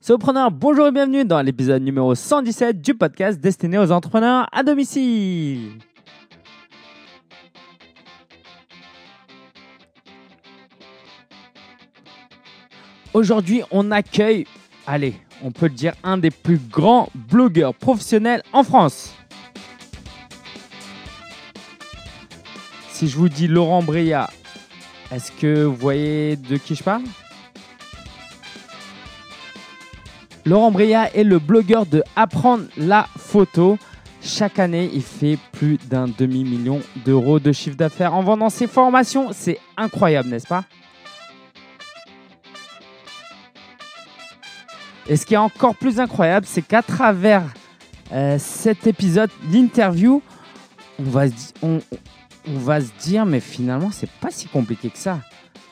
Solopreneur, bonjour et bienvenue dans l'épisode numéro 117 du podcast destiné aux entrepreneurs à domicile. Aujourd'hui, on accueille, allez, on peut le dire, un des plus grands blogueurs professionnels en France. Si je vous dis Laurent Bria, est-ce que vous voyez de qui je parle? Laurent Bria est le blogueur de Apprendre la photo. Chaque année, il fait plus d'un demi-million d'euros de chiffre d'affaires en vendant ses formations. C'est incroyable, n'est-ce pas? Et ce qui est encore plus incroyable, c'est qu'à travers euh, cet épisode, l'interview, on va, on va se dire, mais finalement, c'est pas si compliqué que ça.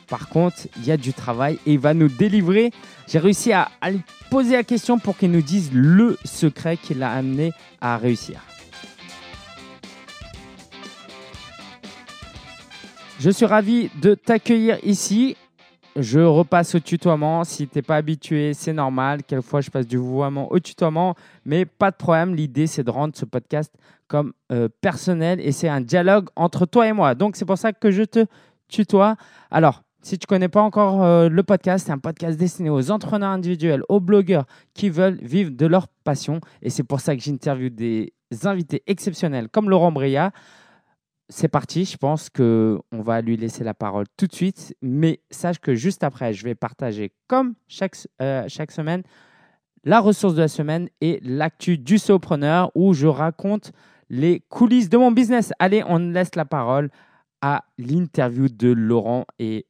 Par contre, il y a du travail et il va nous délivrer. J'ai réussi à, lui poser la question pour qu'il nous dise le secret qui l'a amené à réussir. Je suis ravi de t'accueillir ici. Je repasse au tutoiement. Si tu n'es pas habitué, c'est normal. Quelquefois, je passe du vouvoiement au tutoiement. Mais pas de problème. L'idée, c'est de rendre ce podcast comme euh, personnel et c'est un dialogue entre toi et moi. Donc, c'est pour ça que je te tutoie. Alors, si tu ne connais pas encore euh, le podcast, c'est un podcast destiné aux entrepreneurs individuels, aux blogueurs qui veulent vivre de leur passion. Et c'est pour ça que j'interviewe des invités exceptionnels comme Laurent Bria. C'est parti, je pense qu'on va lui laisser la parole tout de suite. Mais sache que juste après, je vais partager, comme chaque, euh, chaque semaine, la ressource de la semaine et l'actu du solopreneur où je raconte les coulisses de mon business. Allez, on laisse la parole à l'interview de Laurent et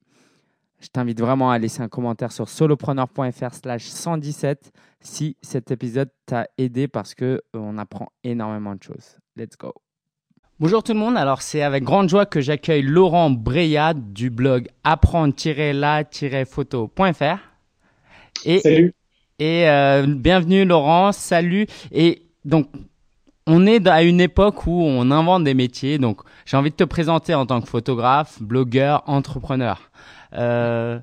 je t'invite vraiment à laisser un commentaire sur solopreneur.fr slash 117 si cet épisode t'a aidé parce qu'on on apprend énormément de choses. Let's go. Bonjour tout le monde, alors c'est avec grande joie que j'accueille Laurent Breya du blog apprendre-la-photo.fr. Et, salut. Et euh, bienvenue Laurent, salut. Et donc, on est à une époque où on invente des métiers, donc j'ai envie de te présenter en tant que photographe, blogueur, entrepreneur. Euh,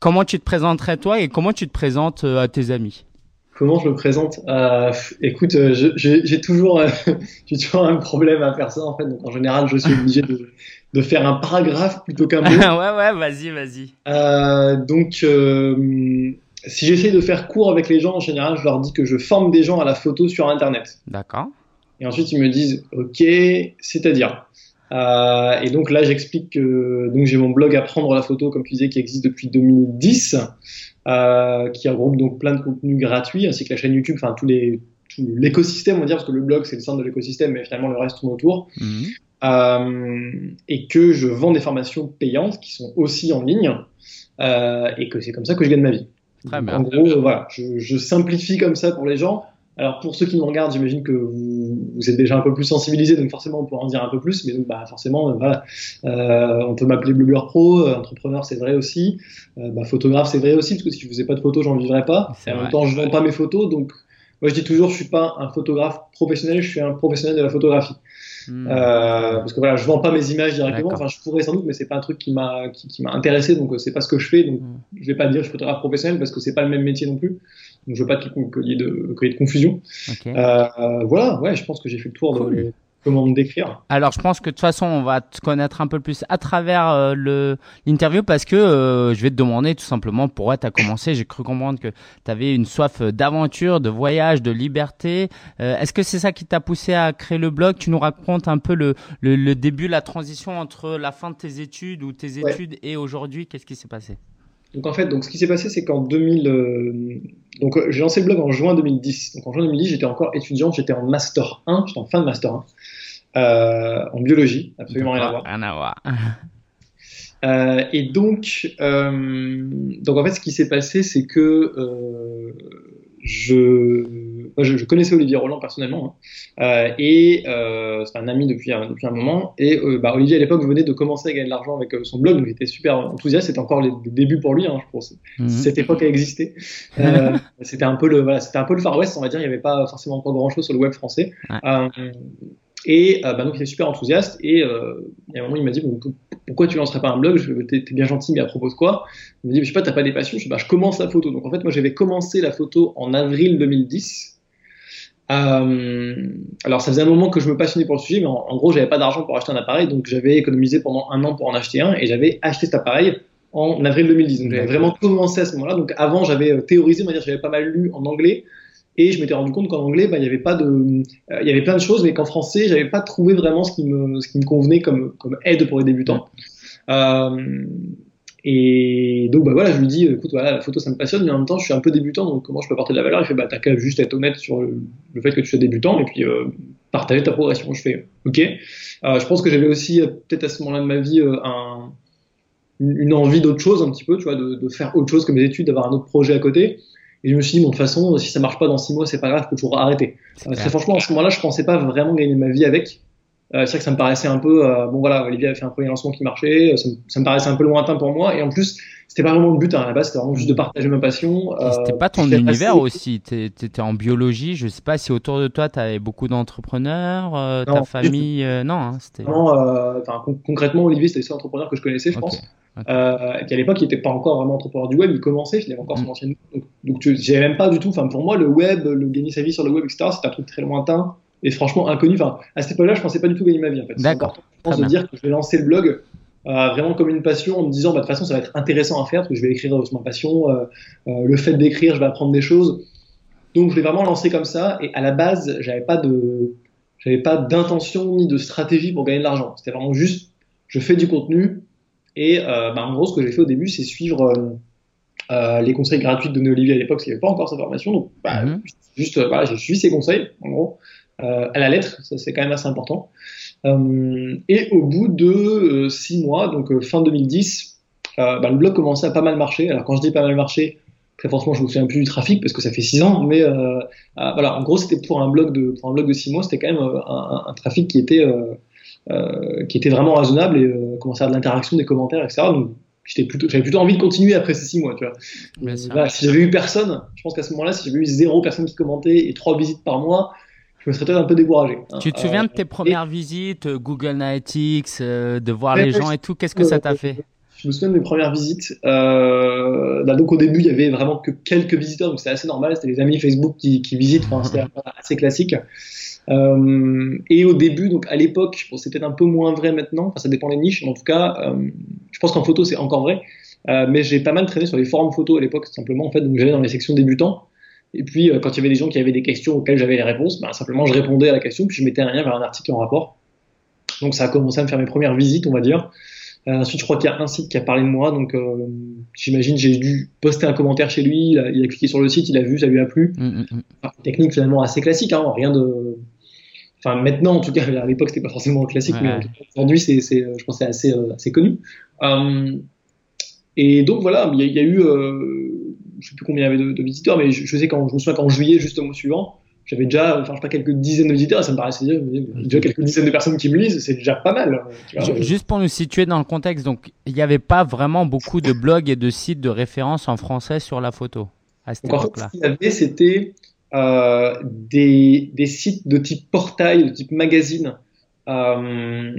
comment tu te présenterais toi et comment tu te présentes euh, à tes amis? Comment je me présente? Euh, Écoute, j'ai toujours, j'ai toujours un problème à faire ça en fait. Donc en général, je suis obligé de, de faire un paragraphe plutôt qu'un mot. ouais, ouais, vas-y, vas-y. donc, si j'essaie de faire court avec les gens, en général, je leur dis que je forme des gens à la photo sur Internet. D'accord. Et ensuite, ils me disent, OK, c'est-à-dire? Euh, et donc là, j'explique que donc j'ai mon blog Apprendre la photo, comme tu disais, qui existe depuis 2010, euh, qui regroupe donc plein de contenus gratuits, ainsi que la chaîne YouTube, enfin tous les tout l'écosystème, on va dire, parce que le blog c'est le centre de l'écosystème, mais finalement le reste tourne autour. Mhm. Euh, et que je vends des formations payantes qui sont aussi en ligne, euh, et que c'est comme ça que je gagne ma vie. Très bien. En gros, voilà, je, je simplifie comme ça pour les gens. Alors pour ceux qui me regardent, j'imagine que vous, vous, êtes déjà un peu plus sensibilisés, donc forcément on pourra en dire un peu plus. Mais donc bah forcément, euh, voilà, euh, on peut m'appeler blogueur pro, euh, entrepreneur c'est vrai aussi, euh, bah, photographe c'est vrai aussi, parce que si je faisais pas de photos, j'en vivrais pas. En même temps, je vends pas mes photos, donc moi je dis toujours, je suis pas un photographe professionnel, je suis un professionnel de la photographie. Euh, parce que voilà, je vends pas mes images directement. Enfin, je pourrais sans doute, mais c'est pas un truc qui m'a qui, qui m'a intéressé, donc c'est pas ce que je fais. Donc, hmm. je vais pas dire je suis photographe professionnel parce que c'est pas le même métier non plus. Donc, je veux pas qu'il y, ait de, de confusion. Okay. Euh, voilà, ouais, je pense que j'ai fait le tour cool. de comment me décrire. Alors, je pense que de toute façon, on va te connaître un peu plus à travers euh, le l'interview parce que euh, je vais te demander tout simplement pourquoi tu as commencé. J'ai cru comprendre que tu avais une soif d'aventure, de voyage, de liberté. Euh, Est-ce que c'est ça qui t'a poussé à créer le blog? Tu nous racontes un peu le, le, le, début, la transition entre la fin de tes études ou tes études ouais. et aujourd'hui. Qu'est-ce qui s'est passé? Donc en fait, donc ce qui s'est passé, c'est qu'en 2000, euh, donc j'ai lancé le blog en juin 2010. Donc en juin 2010, j'étais encore étudiant, j'étais en master 1, j'étais en fin de master 1, euh, en biologie, absolument rien à voir. Rien à voir. Euh, et donc, euh, donc en fait, ce qui s'est passé, c'est que je, je, je, connaissais Olivier Roland personnellement, hein, euh, et euh, c'est un ami depuis un, depuis un moment. Et euh, bah, Olivier à l'époque venait de commencer à gagner de l'argent avec son blog, donc il était super enthousiaste. C'était encore les, les, débuts pour lui, hein, je pense. Mm -hmm. Cette époque a existé. c'était un peu le, voilà, c'était un peu le Far West, on va dire. Il n'y avait pas forcément pas grand chose sur le web français. Ouais. et bah, donc il était super enthousiaste. Et il y a un moment, il m'a dit bon, pourquoi tu lancerais pas un blog? T'es es bien gentil, mais à propos de quoi? Il me dit, je sais pas, t'as pas des passions? Je bah, je commence la photo. Donc en fait, moi, j'avais commencé la photo en avril 2010. Euh, alors ça faisait un moment que je me passionnais pour le sujet, mais en, gros j'avais pas d'argent pour acheter un appareil, donc j'avais économisé pendant un an pour en acheter un, et j'avais acheté cet appareil en avril 2010. Donc j'avais vraiment commencé à ce moment-là. Donc avant j'avais euh, théorisé, on va dire j'avais pas mal lu en anglais, et je m'étais rendu compte qu'en anglais bah, il y avait pas de, euh, il y avait plein de choses, mais qu'en français j'avais pas trouvé vraiment ce qui me, ce qui me convenait comme, comme aide pour les débutants. Euh, et donc, bah voilà, je lui dis, écoute, voilà, la photo, ça me passionne, mais en même temps, je suis un peu débutant, donc comment je peux apporter de la valeur? Il fait, bah, t'as qu'à juste être honnête sur le, fait que tu sois débutant, et puis euh, partager ta progression. Je fais, ok. Euh, je pense que j'avais aussi, euh, peut-être à ce moment-là de ma vie, euh, un, une envie d'autre chose, un petit peu, tu vois, de, de, faire autre chose que mes études, d'avoir un autre projet à côté. Et je me suis dit, bon, de toute façon, si ça marche pas dans six mois, c'est pas grave, je peux toujours arrêter. très franchement, à ce moment-là, je pensais pas vraiment gagner ma vie avec. Euh, c'est vrai que ça me paraissait un peu, euh, bon voilà, Olivier a fait un premier lancement qui marchait, euh, ça me, ça me, paraissait un peu lointain pour moi, et en plus, c'était pas vraiment le but hein, à la base, c'était vraiment juste de partager ma passion. c'était pas ton univers aussi, t'étais en biologie, je sais pas si autour de toi t'avais beaucoup d'entrepreneurs, ta famille, non, hein, c'était. Non, concrètement, Olivier c'était le seul entrepreneur que je connaissais, je pense. Euh, et à l'époque, il n'était pas encore vraiment entrepreneur du web, il commençait, il avait encore son mm. ancienne. Donc, donc j'ai même pas du tout, enfin, pour moi, le web, le gagner sa vie sur le web, etc., c'était un truc très lointain et franchement inconnu. Enfin, à cette époque-là, je pensais pas du tout gagner ma vie. En fait. D'accord. Je pense de dire que je vais lancer le blog euh, vraiment comme une passion, en me disant, bah, de toute façon, ça va être intéressant à faire, parce que je vais écrire sur ma passion. Euh, euh, le fait d'écrire, je vais apprendre des choses. Donc, je l'ai vraiment lancé comme ça. Et à la base, j'avais pas de, j'avais pas d'intention ni de stratégie pour gagner de l'argent. C'était vraiment juste, je fais du contenu. Et bah, en gros, ce que j'ai fait au début, c'est suivre les conseils gratuits de Olivier à l'époque, parce qu'il n'y avait pas encore sa formation. Donc, bah, mm-hmm. juste, voilà, j'ai suivi ses conseils, en gros. Euh, à la lettre, ça c'est quand même assez important. Euh, et au bout de euh, six mois, donc fin 2010, bah, le blog commençait à pas mal marcher. Alors quand je dis pas mal marcher, très franchement, je me souviens plus du trafic parce que ça fait six ans, mais euh, voilà, en gros, c'était pour un blog de pour un blog de six mois, c'était quand même un, un, trafic qui était euh, qui était vraiment raisonnable et euh, commençait à avoir de l'interaction, des commentaires, etc. Donc j'étais plutôt j'avais plutôt envie de continuer après ces six mois, tu vois. si j'avais eu personne, je pense qu'à ce moment-là, si j'avais eu zéro personne qui commentait et trois visites par mois, je me serais peut-être un peu découragé. Hein. Tu te souviens de tes euh, premières visites, euh, Google Analytics, euh, de voir les gens et tout Qu'est-ce que ça t'a fait? je me souviens de mes premières visites. Euh, bah, donc au début, il y avait vraiment que quelques visiteurs, donc c'était assez normal. C'était les amis Facebook qui, qui visitent. Enfin, c'était assez classique. Euh, et au début, donc à l'époque, bon, c'est peut-être un peu moins vrai maintenant. Enfin, ça dépend des niches. Mais en tout cas, euh, je pense qu'en photo, c'est encore vrai. mais j'ai pas mal traîné sur les forums photo à l'époque, simplement. En fait, donc j'allais dans les sections débutants. Et puis, euh, quand il y avait des gens qui avaient des questions auxquelles j'avais les réponses, ben, simplement je répondais à la question, puis je mettais un lien vers un article en rapport. Donc ça a commencé à me faire mes premières visites, on va dire. Euh, ensuite, je crois qu'il y a un site qui a parlé de moi, donc euh, j'imagine j'ai dû poster un commentaire chez lui. Il a, il a, cliqué sur le site, il a vu, ça lui a plu. Mm, mm, mm. technique finalement assez classique, hein, rien de. Enfin, maintenant, en tout cas, à l'époque, c'était pas forcément classique, mais aujourd'hui, c'est, je pense, c'est assez, assez connu. et donc voilà, il y, y, a eu je sais plus combien il y avait de, visiteurs, mais je, sais quand je me souviens qu'en juillet, juste au mois suivant, j'avais déjà, enfin, je sais pas, quelques dizaines de visiteurs, ça me paraissait déjà quelques dizaines de personnes qui me lisent, c'est déjà pas mal. Juste pour nous situer dans le contexte, donc, il n'y avait pas vraiment beaucoup de blogs et de sites de référence en français sur la photo à cette époque-là. Ce qu'il y avait, c'était euh, des, des, sites de type portail, de type magazine, euh,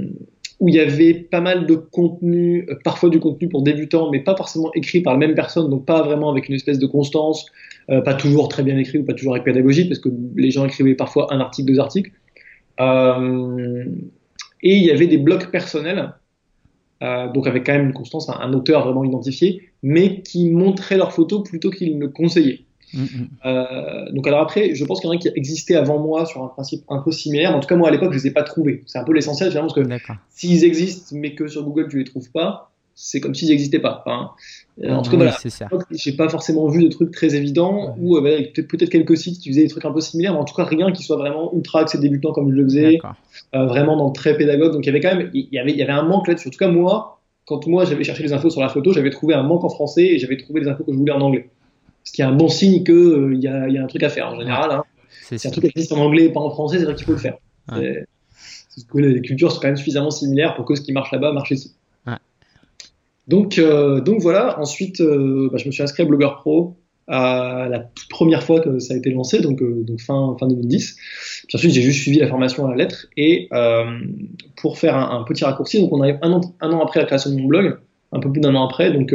où il y avait pas mal de contenu, euh, parfois du contenu pour débutants, mais pas forcément écrit par la même personne, donc pas vraiment avec une espèce de constance, euh, pas toujours très bien écrit ou pas toujours avec pédagogie, parce que les gens écrivaient parfois un article, deux articles. Euh, et il y avait des blogs personnels, euh, donc avec quand même une constance, un, un, auteur vraiment identifié, mais qui montraient leurs photos plutôt qu'ils ne conseillaient. Mm, mm. Euh, donc alors après, je pense qu'il y en a qui existaient avant moi sur un principe un peu similaire. En tout cas, moi à l'époque, je les ai pas trouvés. C'est un peu l'essentiel finalement, parce que s'ils existent, mais que sur Google tu les trouves pas, c'est comme s'ils n'existaient pas. Enfin, euh, en tout cas, voilà. J'ai pas forcément vu de trucs très évidents ou euh, peut-être quelques sites qui faisaient des trucs un peu similaires, mais en tout cas rien qui soit vraiment ultra accès débutant comme je le faisais, euh, vraiment dans très pédagogue. Donc il y avait quand même, il y avait, il y avait un manque là-dessus. En tout cas moi, quand moi j'avais cherché les infos sur la photo, j'avais trouvé un manque en français et j'avais trouvé les infos que je voulais en anglais ce qui est un bon signe qu'il euh, y, a, y, a, un truc à faire en général. Hein. Si un truc existe en anglais et pas en français, c'est vrai qu'il faut le faire. Ouais. Que les cultures sont quand même suffisamment similaires pour que ce qui marche là-bas marche ici. Ouais. Donc, euh, donc voilà, ensuite, euh, bah, je me suis inscrit à Blogger Pro la toute première fois que ça a été lancé, donc, donc fin, fin 2010. Puis ensuite, j'ai juste suivi la formation à la lettre. Et pour faire un, petit raccourci, donc on arrive un an, un an après la création de mon blog, un peu plus d'un an après, donc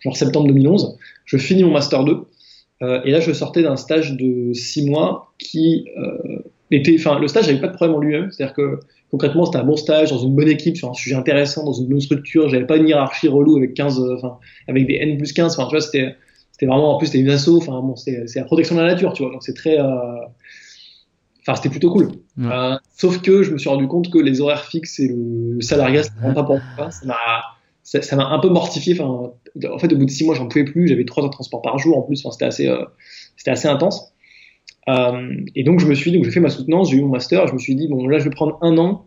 genre septembre 2011, je finis mon master 2. et là, je sortais d'un stage de six mois qui était, enfin, le stage n'avait pas de problème en lui-même, c'est-à-dire que concrètement, c'était un bon stage dans une bonne équipe sur un sujet intéressant, dans une bonne structure. J'avais pas une hiérarchie relou avec 15, euh, enfin, avec des N plus 15. Enfin, tu vois, c'était, c'était vraiment, en plus, c'était une asso. Enfin, bon, c'est la protection de la nature, tu vois. Donc, c'est très, euh, enfin, c'était plutôt cool. Euh, sauf que je me suis rendu compte que les horaires fixes et le salariat, ça pas pour moi. Ça m'a, ça, m'a un peu mortifié. Enfin, en fait, au bout de six mois, j'en pouvais plus. J'avais trois heures de transport par jour en plus. Enfin, c'était assez, c'était assez intense. Euh, et donc je me suis dit, donc j'ai fait ma soutenance, j'ai eu mon master, je me suis dit bon là je vais prendre un an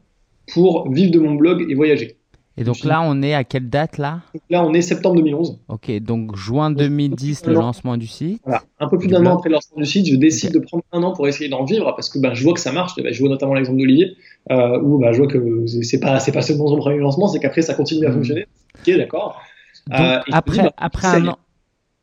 pour vivre de mon blog et voyager. Et donc là, on est à quelle date là? Là, on est septembre 2011. Ok, donc juin 2010, le lancement du site. Voilà, un peu plus d'un an après le lancement du site, je décide de prendre un an pour essayer d'en vivre parce que ben, je vois que ça marche. je vois notamment l'exemple d'Olivier, euh, où ben, je vois que c'est pas, pas seulement son premier lancement, c'est qu'après ça continue à mmh. fonctionner. Ok, d'accord. Euh, après, ben, après un an.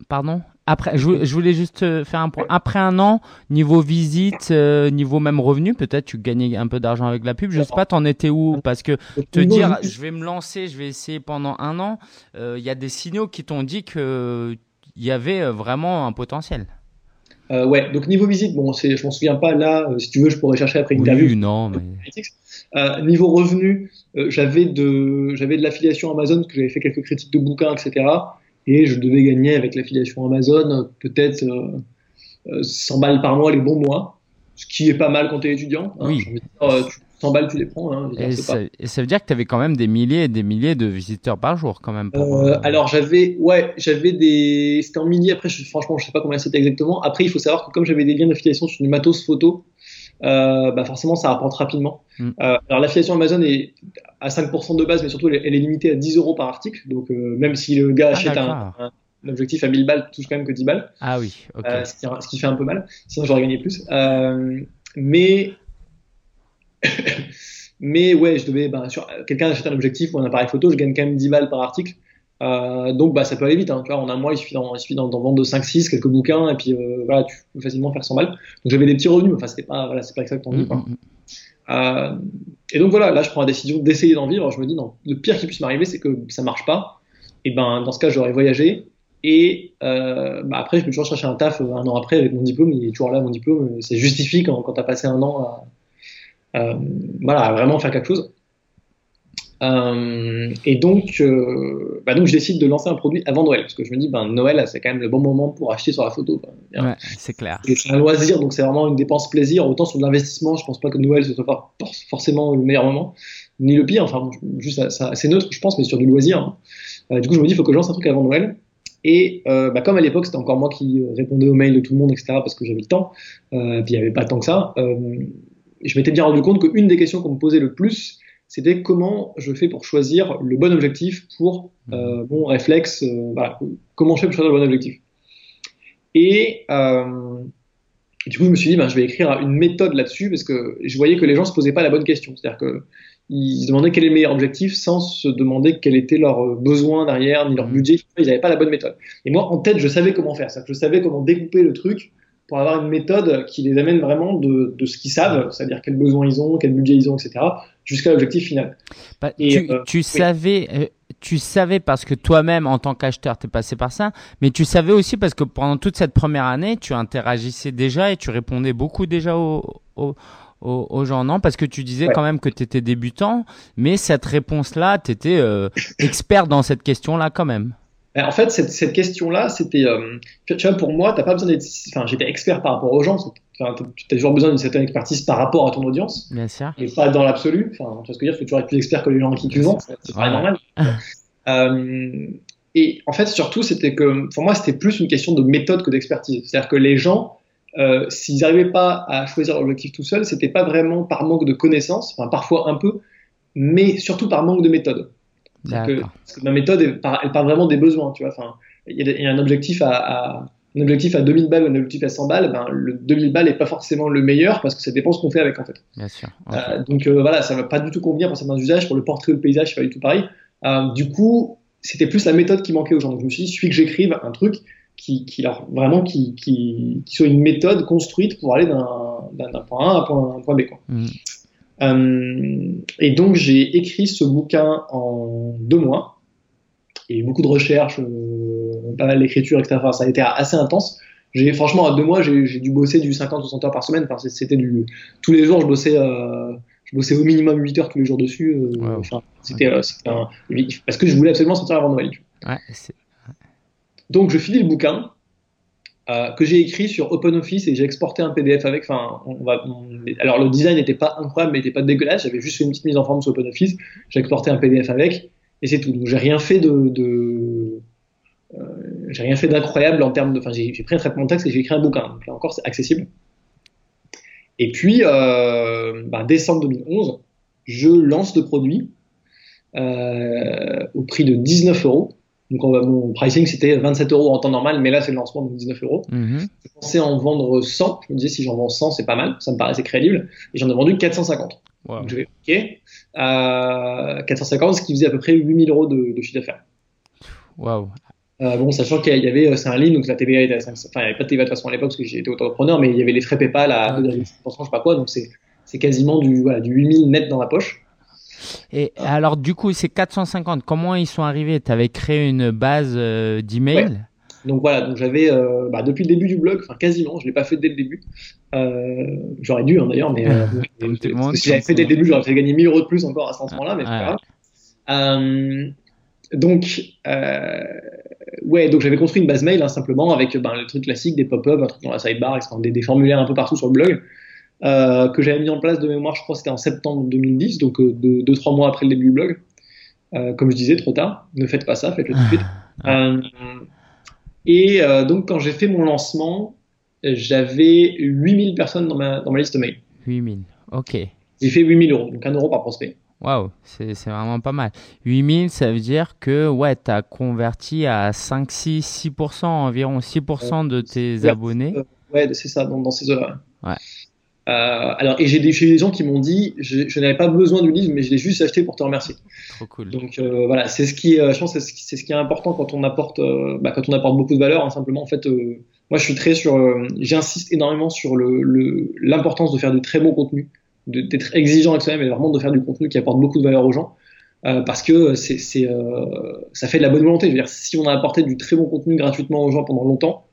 Pardon? Après, je, voulais juste euh, faire un point. Après un an, niveau visite, euh, niveau même revenu, peut-être tu gagnais un peu d'argent avec la pub. Je sais pas, t'en étais où? Parce que te dire, je vais me lancer, je vais essayer pendant un an, il euh, y a des signaux qui t'ont dit qu'il y avait vraiment un potentiel. Ouais, donc niveau visite, bon, je m'en souviens pas là. si tu veux, je pourrais chercher après une oui, non, mais... niveau revenu, j'avais de, j'avais de l'affiliation Amazon parce que j'avais fait quelques critiques de bouquins, etc et je devais gagner avec l'affiliation Amazon peut-être 100 euh, balles par mois les bons mois, ce qui est pas mal quand tu es étudiant. Hein, oui. 100 balles, tu les prends. Hein, et, ça, veut dire que tu avais quand même des milliers et des milliers de visiteurs par jour, quand même. Euh, euh, alors, j'avais, ouais, j'avais des. C'était en milliers. Après, je, franchement, je sais pas combien c'était exactement. Après, il faut savoir que comme j'avais des liens d'affiliation sur du matos photo, euh, bah forcément ça rapporte rapidement. Mm. Euh, alors l'affiliation Amazon est à 5% de base, mais surtout elle, est limitée à 10 euros par article. Donc même si le gars ah, achète un, objectif à 1000 balles, touche quand même que 10 balles. Ah oui, ok. ce, qui, ce, qui, fait un peu mal. Sinon j'aurais gagné plus. mais mais ouais, je devais, bah, sur quelqu'un achète un objectif ou un appareil photo, je gagne quand même 10 balles par article. Euh, donc bah ça peut aller vite, hein, tu vois, en un mois il suffit d'en vendre de 5-6, quelques bouquins, et puis euh, voilà, tu peux facilement faire 100 balles. Donc j'avais des petits revenus, enfin c'était pas, voilà, c'est pas exactement dit. Quoi. Euh, et donc voilà, là je prends la décision d'essayer d'en vivre. Je me dis non, le pire qui puisse m'arriver c'est que ça marche pas. Et ben dans ce cas j'aurais voyagé. Et bah, après je peux toujours chercher un taf un an après avec mon diplôme. Il est toujours là mon diplôme. C'est justifie quand, quand tu as passé un an à, voilà, à vraiment faire quelque chose. Euh, et donc, euh, bah donc, je décide de lancer un produit avant Noël, parce que je me dis, ben, Noël, c'est quand même le bon moment pour acheter sur la photo. Ouais, c'est clair. C'est un loisir, donc c'est vraiment une dépense plaisir. Autant sur de l'investissement, je pense pas que Noël ce soit pas forcément le meilleur moment, ni le pire. Enfin, juste, ça, c'est neutre, je pense, mais sur du loisir. Hein. Euh, du coup, je me dis, il faut que je lance un truc avant Noël. Et euh, bah, comme à l'époque, c'était encore moi qui répondais aux mails de tout le monde, etc., parce que j'avais le temps, euh, puis il n'y avait pas tant que ça, je m'étais bien rendu compte qu'une des questions qu'on me posait le plus, c'était comment je fais pour choisir le bon objectif pour mmh. euh, mon réflexe, euh, comment je fais pour choisir le bon objectif. Et euh, du coup, je me suis dit, ben, je vais écrire une méthode là-dessus parce que je voyais que les gens se posaient pas la bonne question. C'est-à-dire qu'ils se demandaient quel est le meilleur objectif sans se demander quel était leur besoin derrière, ni leur mmh. budget. Ils n'avaient pas la bonne méthode. Et moi, en tête, je savais comment faire. ça. je savais comment découper le truc pour avoir une méthode qui les amène vraiment de, de ce qu'ils savent, c'est-à-dire quels besoins ils ont, quel budget ils ont, etc., jusqu'à l'objectif final. Bah, tu, euh, tu savais, euh, tu savais parce que toi-même, en tant qu'acheteur, tu es passé par ça, mais tu savais aussi parce que pendant toute cette première année, tu interagissais déjà et tu répondais beaucoup déjà aux, aux, aux, gens, non? Parce que tu disais quand même que tu étais débutant, mais cette réponse-là, tu étais euh, expert dans cette question-là quand même. Ben, en fait, cette, cette question-là, c'était, euh, tu vois, pour moi, t'as pas besoin d'être, enfin, j'étais expert par rapport aux gens. Tu as toujours besoin d'une certaine expertise par rapport à ton audience. Bien sûr. Et pas dans l'absolu. Enfin, tu vois ce que je veux dire, que tu être plus expert que les gens qui tu vends. C'est pas normal. euh, et en fait, surtout, c'était que, pour moi, c'était plus une question de méthode que d'expertise. C'est-à-dire que les gens, euh, s'ils n'arrivaient pas à choisir l'objectif tout seul, c'était pas vraiment par manque de connaissances, enfin, parfois un peu, mais surtout par manque de méthode. Que, parce que ma méthode, elle part, vraiment des besoins, tu vois. Enfin, il y, a un objectif à, un objectif à 2000 balles ou un objectif à 100 balles, ben, le 2000 balles n'est pas forcément le meilleur parce que ça dépend ce qu'on fait avec en fait. Bien sûr. Euh, donc euh, voilà, ça va pas du tout convenir pour certains usages, pour le portrait ou le paysage, c'est pas du tout pareil. Euh, du coup, c'était plus la méthode qui manquait aux gens. Donc je me suis dit, suffit que j'écrive un truc qui, qui leur, vraiment qui, qui, qui, soit une méthode construite pour aller d'un point A à un point, un point B. Quoi. Mhm. Euh, et donc j'ai écrit ce bouquin en deux mois. Il y a eu beaucoup de recherches, euh, pas mal d'écriture, etc. Enfin, ça a été assez intense. J'ai franchement à deux mois j'ai dû bosser du 50-60 heures par semaine. Enfin, c'était du tous les jours je bossais. Euh, je bossais au minimum 8 heures tous les jours dessus. Euh, Wow. Enfin, c'était euh, un- parce que je voulais absolument sortir avant Noël. Ouais, Donc je finis le bouquin euh, que j'ai écrit sur OpenOffice et j'ai exporté un PDF avec. Enfin, on va, on- alors le design n'était pas incroyable, mais n'était pas dégueulasse. J'avais juste fait une petite mise en forme sur OpenOffice. J'ai exporté un PDF avec et c'est tout. Donc j'ai rien fait de, de euh, j'ai rien fait d'incroyable en termes de. Enfin, j'ai pris un traitement de texte et j'ai écrit un bouquin. Donc là encore, c'est accessible. Et puis, euh, bah, décembre 2011, je lance le produit euh, au prix de 19 euros. Donc on va- mon pricing c'était 27 euros en temps normal, mais là c'est le lancement donc 19 euros. Mhm. Je pensais en vendre 100. Je me disais si j'en vends 100 c'est pas mal, ça me paraissait crédible. Et j'en ai vendu 450. Wow. Donc je vais ok. Euh, 450, ce qui faisait à peu près 8000 euros de, de chiffre d'affaires. Wow. Euh, bon, sachant qu'il y avait, euh, c'est un ligne, donc la TVA était à 5, enfin, il n'y avait pas de TVA de toute façon à l'époque parce que j'étais entrepreneur, mais il y avait les frais PayPal à Ah, ok. 2,5%, je sais pas quoi, donc c'est, c'est quasiment du, voilà, du 8000 net dans la poche. Et alors, du coup, c'est 450. Comment ils sont arrivés? Tu avais créé une base euh, d'email? Donc voilà, donc j'avais, euh, bah, depuis le début du blog, enfin quasiment, je l'ai pas fait dès le début. Euh, j'aurais dû hein, d'ailleurs, mais euh, parce que si j'avais fait dès le début, j'aurais fait gagner 1000 euros de plus encore à ce moment-là, mais c'est pas grave. Euh, donc, ouais, donc j'avais construit une base mail hein, simplement avec ben, le truc classique, des pop-up, un truc dans la sidebar, des formulaires un peu partout sur le blog, euh, que j'avais mis en place de mémoire, je crois que c'était en septembre 2010, donc euh, deux, deux, trois mois après le début du blog. Euh, comme je disais, trop tard, ne faites pas ça, faites-le tout de suite. Euh, et euh, donc quand j'ai fait mon lancement, j'avais 8000 personnes dans ma, dans ma liste mail. 8000. Ok. J'ai fait 8000 euros, donc 1 euro par prospect. Waouh, c'est vraiment pas mal. 8000, ça veut dire que ouais, tu as converti à 5, 6, 6%, environ 6% de tes abonnés. Euh, ouais, c'est ça, dans, dans ces eaux-là. Ouais. Euh, alors, et j'ai des, des gens qui m'ont dit, je, je n'avais pas besoin du livre, mais je l'ai juste acheté pour te remercier. Trop cool. Donc euh, voilà, c'est ce qui, euh, je pense, c'est ce qui, c'est ce qui est important quand on apporte, bah, quand on apporte beaucoup de valeur. hein, simplement, en fait, euh, moi, je suis très sur, euh, j'insiste énormément sur le, le, l'importance de faire du très bon contenu, d'être exigeant avec soi-même et vraiment de faire du contenu qui apporte beaucoup de valeur aux gens. Euh, parce que c'est, c'est, euh, ça fait de la bonne volonté. Je veux dire, si on a apporté du très bon contenu gratuitement aux gens pendant longtemps,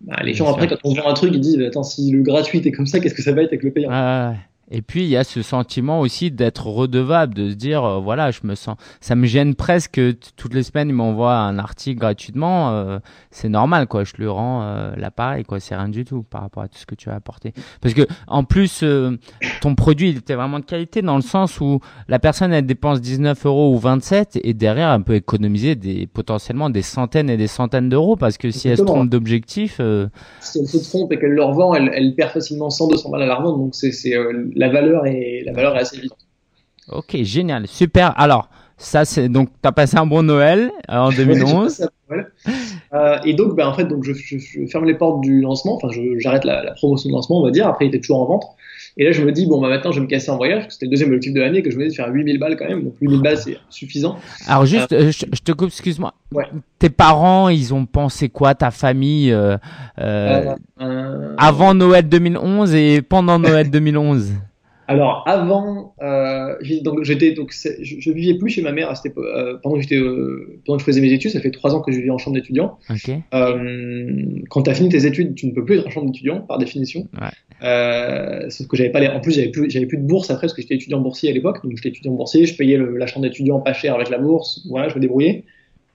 bah, les gens après, quand on vend un truc, ils disent attends, si le gratuit est comme ça, qu'est-ce que ça va être avec le payant? Ah, ouais. Et puis il y a ce sentiment aussi d'être redevable, de se dire euh, voilà, je me sens, ça me gêne presque toutes les semaines il m'envoie un article gratuitement, euh, c'est normal quoi, je lui rends euh, l'appareil quoi, c'est rien du tout par rapport à tout ce que tu as apporté. Parce que en plus euh, ton produit il était vraiment de qualité dans le sens où la personne elle dépense 19 euros ou 27 et derrière elle peut économiser des potentiellement des centaines et des centaines d'euros parce que si elle se trompe d'objectif, euh, si elle se trompe et qu'elle le revend, elle, elle perd facilement 100, 200 balles à la revente. Donc c'est, la valeur est la valeur est assez évidente. Ok, génial, super. Alors, ça c'est donc tu as passé un bon Noël euh, en Ouais, j'ai 2011. passé à Noël. Euh, et donc, ben, en fait, donc je, je- je ferme les portes du lancement. Enfin, j'arrête la, la promotion de lancement, on va dire. Après, il était toujours en vente. Et là, je me dis, bon, bah, maintenant, je vais me casser en voyage. parce que C'était le deuxième objectif de l'année que je me disais de faire 8000 balles quand même. Donc, 8000 balles, c'est suffisant. Alors juste, euh, je, je te coupe, excuse-moi. Ouais. Tes parents, ils ont pensé quoi, ta famille, euh, euh, Euh, euh, avant Noël 2011 et pendant Noël 2011 Alors avant, euh, donc j'étais donc je, je vivais plus chez ma mère à cette époque, euh, pendant que j'étais euh, pendant que je faisais mes études. Ça fait trois ans que je vivais en chambre d'étudiant. Ok. Euh, quand tu as fini tes études, tu ne peux plus être en chambre d'étudiant par définition. Ouais. Euh, sauf que j'avais pas les... en plus j'avais plus j'avais plus de bourse après parce que j'étais étudiant boursier à l'époque. Donc j'étais étudiant boursier, je payais le- la chambre d'étudiant pas cher avec la bourse. Voilà, je me débrouillais.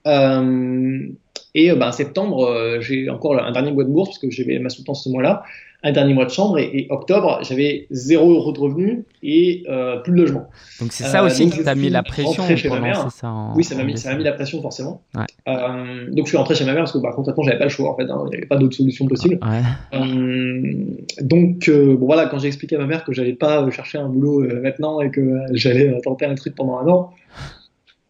Euh, et ben, en septembre, j'ai encore un dernier mois de bourse parce que j'avais ma soutenance ce mois-là, un dernier mois de chambre et, et octobre, j'avais zéro euro de revenus et euh, plus de logement. Donc c'est ça Euh, aussi donc qui t'a mis la pression pour ma ça en Oui, ça m'a mis, ça m'a mis décembre. la pression forcément. Ouais. Euh, donc je suis rentré chez ma mère parce que bah, concrètement j'avais pas le choix en fait, hein. il n'y avait pas d'autre solution possible. Ouais. Euh, donc euh, bon voilà, quand j'ai expliqué à ma mère que j'allais pas chercher un boulot maintenant et que j'allais tenter un truc pendant un an,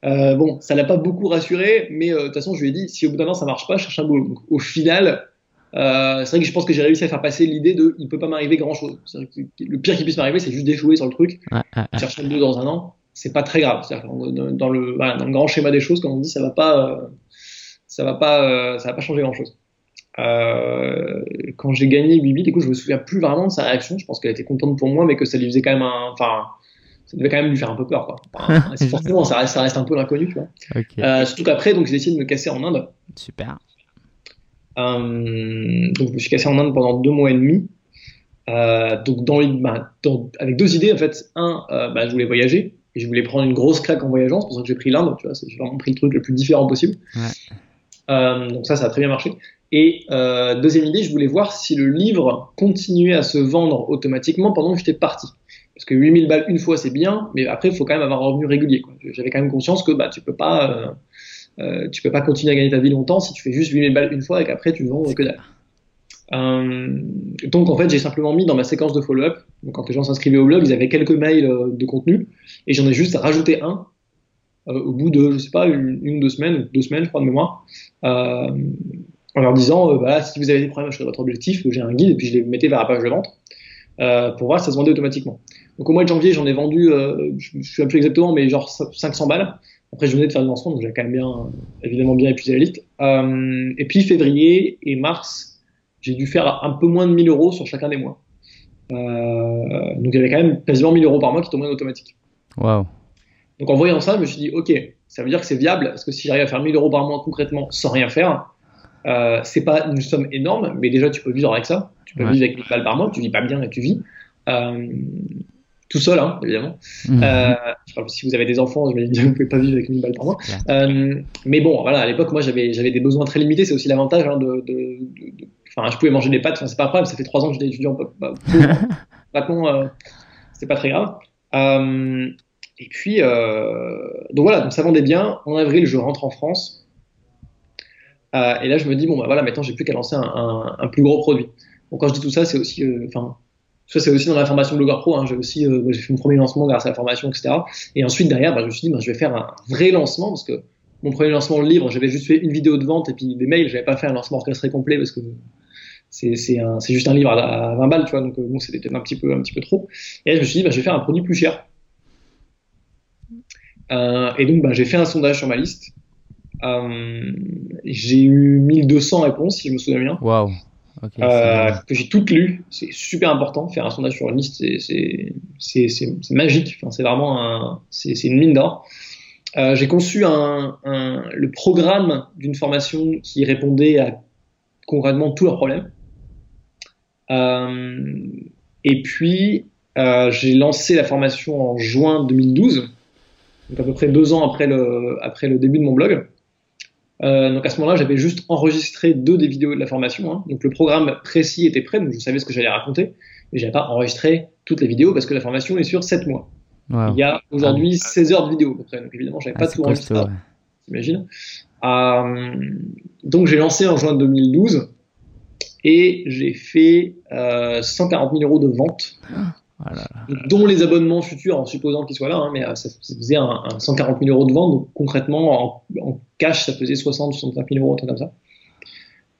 euh, bon, ça l'a pas beaucoup rassuré, mais euh, de toute façon je lui ai dit si au bout d'un an ça marche pas, je cherche un boulot. Donc, au final, euh, c'est vrai que je pense que j'ai réussi à faire passer l'idée de il peut pas m'arriver grand chose. Le pire qui puisse m'arriver, c'est juste d'échouer sur le truc ouais, ouais. chercher un boulot dans un an, c'est pas très grave. Dans, le, voilà, dans le grand schéma des choses, comme on dit, ça va pas, euh, ça va pas, euh, ça va pas changer grand-chose. euh, quand j'ai gagné Bibi, du coup, je me souviens plus vraiment de sa réaction. Je pense qu'elle était contente pour moi, mais que ça lui faisait quand même un, enfin, ça devait quand même lui faire un peu peur, quoi. Enfin, forcément, ça reste, ça reste un peu l'inconnu, tu vois. Euh, surtout qu'après, donc, j'ai décidé de me casser en Inde. Super. Euh, donc, je me suis cassé en Inde pendant deux mois et demi. Euh, donc, dans, bah, dans- avec deux idées, en fait. Un, euh, bah, je voulais voyager et je voulais prendre une grosse claque en voyageant. C'est pour ça que j'ai pris l'Inde, tu vois. J'ai vraiment pris le truc le plus différent possible. Ouais. Donc, ça, ça a très bien marché. Et euh, deuxième idée, je voulais voir si le livre continuait à se vendre automatiquement pendant que j'étais parti. Parce que 8000 balles une fois, c'est bien, mais après, il faut quand même avoir un revenu régulier. J'avais quand même conscience que bah, tu peux pas, euh, euh, tu peux pas continuer à gagner ta vie longtemps si tu fais juste 8000 balles une fois et qu'après tu vends que dalle. Euh, donc en fait, j'ai simplement mis dans ma séquence de follow-up. Donc quand les gens s'inscrivaient au blog, ils avaient quelques mails euh, de contenu et j'en ai juste rajouté un euh, au bout de, je sais pas, une, une ou deux semaines, deux semaines, je crois de mémoire, euh, en leur disant, voilà, si vous avez des problèmes sur votre objectif, j'ai un guide et puis je les mettais vers la page de vente pour voir si ça se vendait automatiquement. Donc au mois de janvier, j'en ai vendu, euh, je ne sais plus exactement, mais genre 500 balles. Après, je venais de faire le lancement, donc j'avais quand même bien, évidemment bien épuisé la liste. Euh, et puis février et mars, j'ai dû faire un peu moins de 1000 euros sur chacun des mois. Euh, donc il y avait quand même quasiment 1000 euros par mois qui tombaient en automatique. Waouh. Donc en voyant ça, je me suis dit, ok, ça veut dire que c'est viable, parce que si j'arrive à faire 1000 euros par mois concrètement sans rien faire, euh, c'est pas une somme énorme, mais déjà tu peux vivre avec ça. Tu peux Ouais. vivre avec 1000 balles par mois, tu vis pas bien et tu vis. Euh, tout seul, hein, évidemment. Mhm. Euh, je si vous avez des enfants, je me dis, vous pouvez pas vivre avec 1000 balles par mois. Euh, mais bon, voilà, à l'époque, moi, j'avais, j'avais des besoins très limités. C'est aussi l'avantage hein, de, de, de- de- enfin, je pouvais manger des pâtes. Enfin, c'est pas un problème. Ça fait trois ans que j'étais étudiant. Bah, bah, maintenant, euh, c'était pas très grave. Euh, et puis, euh, donc voilà, donc ça vendait bien. En avril, je rentre en France. Et là, je me dis, bon, bah voilà, maintenant, j'ai plus qu'à lancer un, un, un plus gros produit. Donc, quand je dis tout ça, c'est aussi, enfin, ça, c'est aussi dans la formation Blogueur Pro. Hein, j'ai aussi, euh, j'ai fait mon premier lancement grâce à la formation, etc. Et ensuite, derrière, bah, je me suis dit, bah, je vais faire un vrai lancement parce que mon premier lancement, le livre, j'avais juste fait une vidéo de vente et puis des mails. J'avais pas fait un lancement orchestré complet parce que c'est, juste un livre à, à 20 balles, tu vois. Donc, euh, bon, c'était peut-être un petit peu, un petit peu trop. Et là, je me suis dit, bah, je vais faire un produit plus cher. Euh, et donc, bah, j'ai fait un sondage sur ma liste. Euh, j'ai eu 1200 réponses, si je me souviens bien. Waouh. Euh, que j'ai toutes lues. C'est super important. Faire un sondage sur une liste, c'est- magique. Enfin, c'est vraiment un, c'est c'est une mine d'or. Euh, j'ai conçu un, un- le programme d'une formation qui répondait à concrètement tous leurs problèmes. Euh, et puis, j'ai lancé la formation en juin 2012, donc à peu près deux ans après le, après le début de mon blog. Euh, donc à ce moment-là, j'avais juste enregistré deux des vidéos de la formation. hein. Donc le programme précis était prêt, donc je savais ce que j'allais raconter, mais j'avais pas enregistré toutes les vidéos parce que la formation est sur 7 mois. Il y a aujourd'hui 16 heures de vidéo à peu près, donc évidemment, j'avais Ah, pas tout enregistré, ouais. t'imagines? Euh, donc j'ai lancé en juin 2012 et j'ai fait euh, 140 000 euros de ventes Voilà. dont les abonnements futurs, en supposant qu'ils soient là, hein, mais euh, ça, ça faisait un, un 140 000 euros de vente, donc concrètement, en, en cash, ça faisait 60, 65 000 euros, un truc comme ça.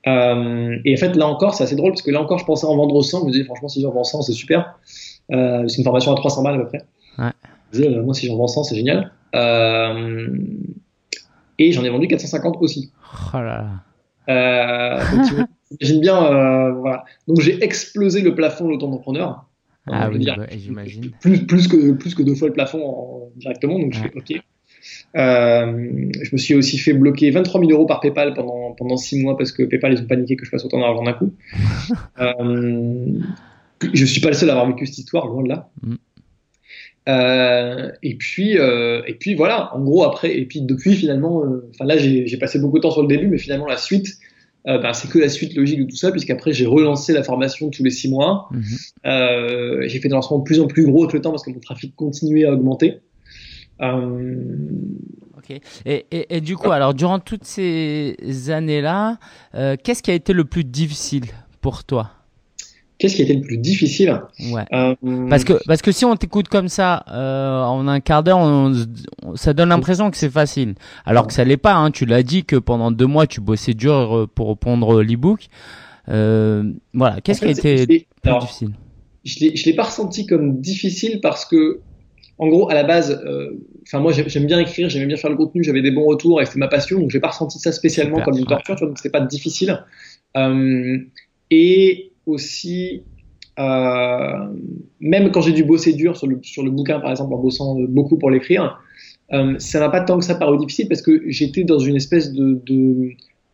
Euh, et en fait, là encore, c'est assez drôle, parce que là encore, je pensais en vendre 100, je me disais, franchement, si j'en vends 100, c'est super. Euh, c'est une formation à 300 balles à peu près. Ouais. Je me disais, moi, si j'en vends 100, c'est génial. Et j'en ai vendu 450 aussi. Oh là là. Donc, tu imagines bien, voilà. Donc, j'ai explosé le plafond de l'auto-entrepreneur. Ah je veux oui, bah, j'imagine. plus, plus, que, plus que deux fois le plafond en- directement, donc je fais OK. Euh, je me suis aussi fait bloquer 23 000 euros par PayPal pendant, pendant 6 mois parce que PayPal, ils ont paniqué que je passe autant d'argent d'un coup. euh, je suis pas le seul à avoir vécu cette histoire, loin de là. Mm. Euh, et puis, euh, et puis voilà. En gros, après, et puis depuis finalement, euh, enfin là, j'ai j'ai passé beaucoup de temps sur le début, mais finalement la suite, euh, ben, c'est que la suite logique de tout ça, puisqu'après j'ai relancé la formation tous les 6 mois. Mhm. Euh, j'ai fait des lancements de plus en plus gros avec le temps parce que mon trafic continuait à augmenter. Euh, Ok. Et, et, et du coup, alors, durant toutes ces années-là, euh, qu'est-ce qui a été le plus difficile pour toi? Qu'est-ce qui a été le plus difficile Ouais. Euh, Parce que, parce que si on t'écoute comme ça, euh, en un quart d'heure, on se- on- ça donne l'impression que c'est facile. Alors que ça l'est pas, hein. Tu l'as dit que pendant deux mois, tu bossais dur euh, pour pondre l'e-book. Euh, voilà. Qu'est-ce en fait, qui a été plus alors, difficile? je l'ai je l'ai pas ressenti comme difficile parce que, en gros, à la base, euh, enfin moi j'aime bien écrire, j'aimais bien faire le contenu, j'avais des bons retours et c'était ma passion, donc j'ai pas ressenti ça spécialement Super, comme une ouais. torture, tu vois, donc c'était pas difficile. et aussi, même quand j'ai dû bosser dur sur le, sur le bouquin, par exemple, en bossant beaucoup pour l'écrire, ça n'a pas tant que ça paru difficile parce que j'étais dans une espèce de,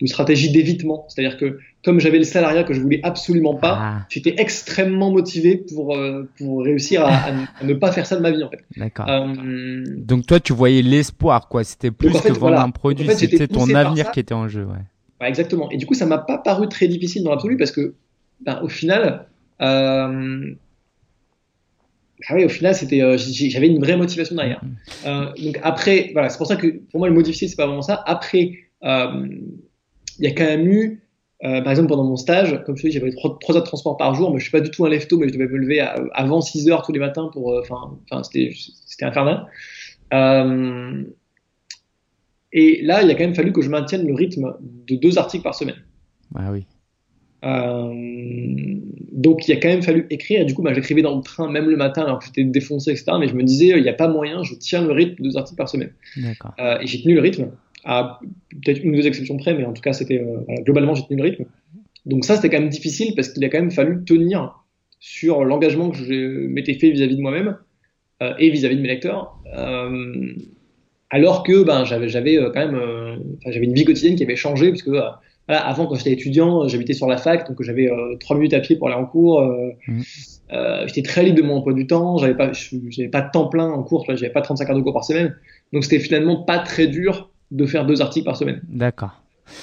de stratégie d'évitement. C'est-à-dire que comme j'avais le salariat que je voulais absolument pas, ah. j'étais extrêmement motivé pour, euh, pour réussir à, ne pas faire ça de ma vie en fait. D'accord. Euh, Donc toi tu voyais l'espoir quoi, c'était plus que vendre un produit, c'était ton avenir qui était en jeu. Ouais. exactement. Et du coup ça m'a pas paru très difficile dans l'absolu parce que ben, au final, euh... Ah oui, au final, c'était, euh, j'avais une vraie motivation derrière. Mm. donc après, voilà, c'est pour ça que pour moi le mot difficile, c'est pas vraiment ça. Après, il y a quand même eu, euh, par exemple, pendant mon stage, comme je te dis, j'avais trois, heures de transport par jour, mais je suis pas du tout un lefto, mais je devais me lever avant 6 heures tous les matins pour, euh, enfin, c'était, c'était infernal. Euh, et là, il a quand même fallu que je maintienne le rythme de deux articles par semaine. Ah oui. Euh, donc il a quand même fallu écrire, et du coup bah, j'écrivais dans le train même le matin alors que j'étais défoncé, etc. Mais je me disais, il n'y a pas moyen, je tiens le rythme de deux articles par semaine. Euh, et j'ai tenu le rythme à peut-être une ou deux exceptions près, mais en tout cas, c'était euh, globalement, j'ai tenu le rythme. Donc ça, c'était quand même difficile parce qu'il a quand même fallu tenir sur l'engagement que je m'étais fait vis-à-vis de moi-même euh, et vis-à-vis de mes lecteurs. Euh, alors que ben, j'avais, j'avais quand même j'avais une vie quotidienne qui avait changé parce que voilà, avant quand j'étais étudiant j'habitais sur la fac donc j'avais trois minutes à pied pour aller en cours mmh. j'étais très libre de mon emploi du temps j'avais pas j'avais pas de temps plein en cours j'avais pas 35 heures de cours par semaine donc c'était finalement pas très dur de faire deux articles par semaine. D'accord.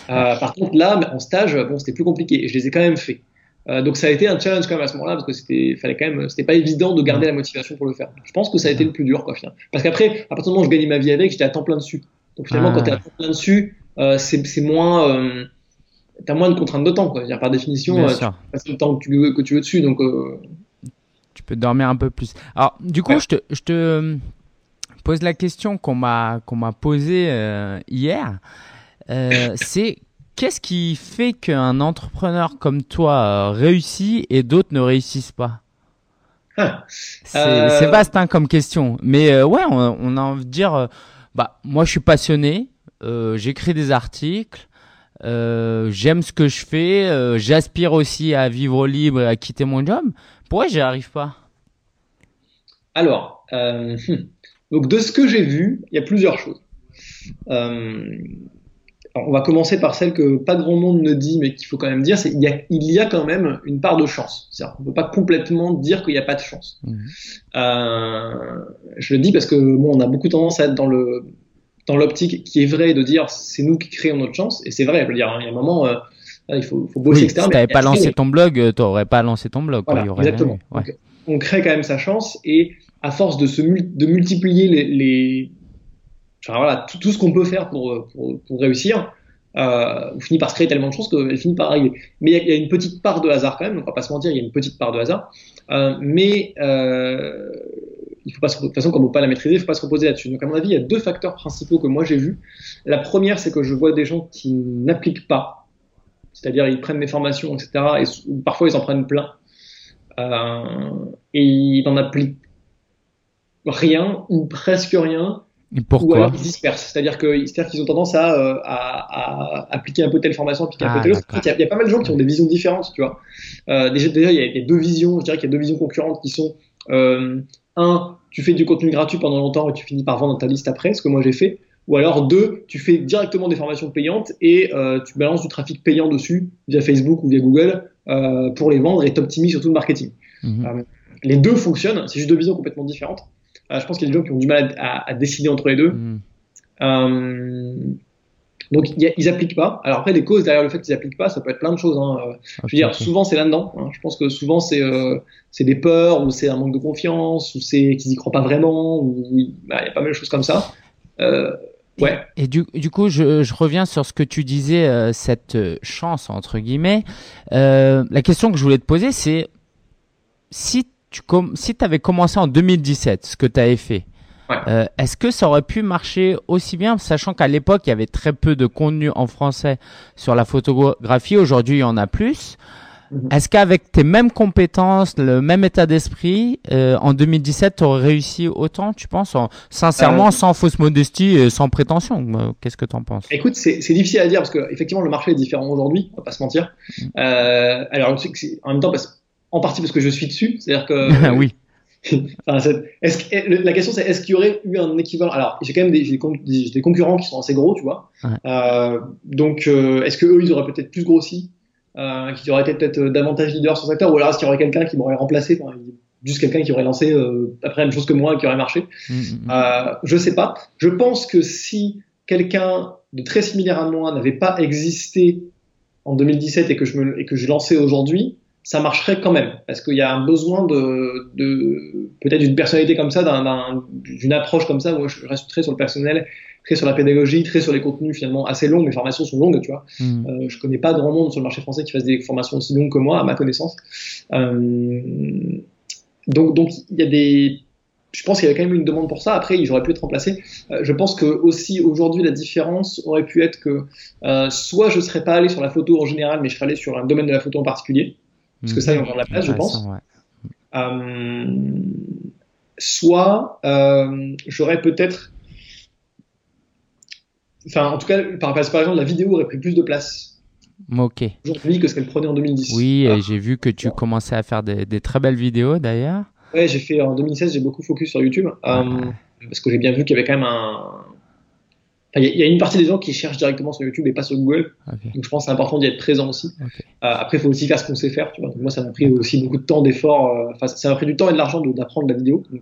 Euh, par contre, là, en stage, bon, c'était plus compliqué et je les ai quand même fait. Euh, donc ça a été un challenge quand même à ce moment-là parce que c'était, fallait quand même, c'était pas évident de garder la motivation pour le faire. Je pense que ça a été le plus dur, quoi. Finalement. Parce qu'après, à partir du moment où je gagnais ma vie avec, j'étais à temps plein dessus. Donc finalement, quand ah. tu es à temps plein dessus, euh, c'est, c'est moins, euh, t'as moins de contraintes de temps, quoi. Par définition, euh, tu passes le temps que tu veux, que tu veux dessus, donc. Euh, tu peux dormir un peu plus. Alors, du coup, je te, je te pose la question qu'on m'a qu'on m'a posée euh, hier. Euh, c'est qu'est-ce qui fait qu'un entrepreneur comme toi euh, réussit et d'autres ne réussissent pas? Ah, C'est vaste hein, comme question, mais ouais, on, a envie de dire, bah moi je suis passionné, j'écris des articles, j'aime ce que je fais, j'aspire aussi à vivre libre et à quitter mon job. Pourquoi j'y arrive pas? Alors, hmm. Donc de ce que j'ai vu, il y a plusieurs choses. Euh, on va commencer par celle que pas grand monde ne dit, mais qu'il faut quand même dire, c'est il y a, il y a quand même une part de chance. On ne peut pas complètement dire qu'il n'y a pas de chance. Mmh. Euh, je le dis parce que bon, on a beaucoup tendance à être dans le dans l'optique qui est vrai de dire c'est nous qui créons notre chance, et c'est vrai. Je veux dire, hein, il y a un moment. Euh, il faut, faut bosser, oui, Si tu n'avais pas lancé ton blog, tu n'aurais pas lancé ton blog. Voilà, exactement. on crée quand même sa chance et à force de, se de multiplier les, les enfin, voilà, tout, ce qu'on peut faire pour, pour, pour réussir, euh, on finit par se créer tellement de choses qu'elle finit par arriver. Mais il y, y, a une petite part de hasard quand même, donc on va pas se mentir, il y a une petite part de hasard. Euh, mais euh, il faut pas se, de toute façon, comme on peut pas la maîtriser, il faut pas se reposer là-dessus. Donc à mon avis, il y a deux facteurs principaux que moi j'ai vus. La première, c'est que je vois des gens qui n'appliquent pas, c'est-à-dire ils prennent des formations, etc. Et parfois ils en prennent plein. Euh, et ils n'en appliquent rien ou presque rien. Pourquoi ou alors ils se dispersent. C'est-à-dire qu'ils ont tendance à, euh, à, à, appliquer un peu telle formation, appliquer un peu telle ah, autre. Il y, a pas mal de gens qui ont des visions différentes, tu vois. Euh, déjà, déjà, il y, a, deux visions, je dirais qu'il y a deux visions concurrentes qui sont euh, un, tu fais du contenu gratuit pendant longtemps et tu finis par vendre ta liste après, ce que moi j'ai fait. Ou alors deux, tu fais directement des formations payantes et euh, tu balances du trafic payant dessus via Facebook ou via Google euh, pour les vendre et t'optimises surtout le marketing. Mhm. Euh, les deux fonctionnent, c'est juste deux visions complètement différentes. Je pense qu'il y a des gens qui ont du mal à, décider entre les deux. Euh, donc ils appliquent pas. Alors après, les causes derrière le fait qu'ils appliquent pas, ça peut être plein de choses. Hein. Euh, je veux dire, souvent c'est là-dedans. Hein. Je pense que souvent c'est c'est des peurs ou c'est un manque de confiance ou c'est qu'ils y croient pas vraiment ou bah, il y a pas mal de choses comme ça. ouais. Et, du, du, coup, je, je, reviens sur ce que tu disais, cette chance entre guillemets. la question que je voulais te poser, c'est si tu si tu avais commencé en 2017, ce que tu avais fait, euh, est-ce que ça aurait pu marcher aussi bien, sachant qu'à l'époque, il y avait très peu de contenu en français sur la photographie. Aujourd'hui, il y en a plus. Mhm. Est-ce qu'avec tes mêmes compétences, le même état d'esprit, euh, en 2017, tu aurais réussi autant, tu penses Sincèrement, euh, sans fausse modestie et sans prétention? Qu'est-ce que tu en penses? Écoute, c'est difficile à dire parce que effectivement, le marché est différent aujourd'hui, on va pas se mentir. Mhm. alors, en même temps, en partie parce que je suis dessus, c'est-à-dire que. oui. la question c'est est-ce qu'il y aurait eu un équivalent? Alors j'ai quand même des, des, concurrents qui sont assez gros, tu vois. donc est-ce que eux ils auraient peut-être plus grossi euh, qui aurait été peut-être euh, davantage leader sur ce secteur, ou alors est-ce qu'il y aurait quelqu'un qui m'aurait remplacé, juste quelqu'un qui aurait lancé euh, après la même chose que moi et qui aurait marché? Mm, mm, mm. Euh, je sais pas. Je pense que si quelqu'un de très similaire à moi n'avait pas existé en 2017 et que je me et que je lançais aujourd'hui, ça marcherait quand même parce qu'il y a un besoin de, de peut-être d'une personnalité comme ça, d'une approche comme ça. Moi, je reste très sur le personnel très sur la pédagogie, très sur les contenus finalement assez longs. Mes formations sont longues, tu vois. Mm. Euh, je connais pas grand monde sur le marché français qui fasse des formations aussi longues que moi, à ma connaissance. Euh, donc, donc il y a des je pense qu'il y avait quand même une demande pour ça. Après, j'aurais pu être remplacé. Euh, je pense que aussi aujourd'hui, la différence aurait pu être que euh, soit je serais pas allé sur la photo en général, mais je serais allé sur un domaine de la photo en particulier, parce que ça, il y a encore de la place, je pense. Euh, soit euh, j'aurais peut-être Enfin, en tout cas, par, par exemple, la vidéo aurait pris plus de place. Ok. Aujourd'hui que ce qu'elle prenait en 2010. Oui, et j'ai vu que tu commençais à faire des, très belles vidéos d'ailleurs. Ouais, j'ai fait en 2016, j'ai beaucoup focus sur YouTube. Euh, parce que j'ai bien vu qu'il y avait quand même un. Il y, a une partie des gens qui cherchent directement sur YouTube et pas sur Google. Donc je pense que c'est important d'y être présent aussi. Euh, après, il faut aussi faire ce qu'on sait faire. Tu vois. Donc, moi, ça m'a pris aussi beaucoup de temps, d'efforts. Euh, ça m'a pris du temps et de l'argent d'apprendre la vidéo. Donc,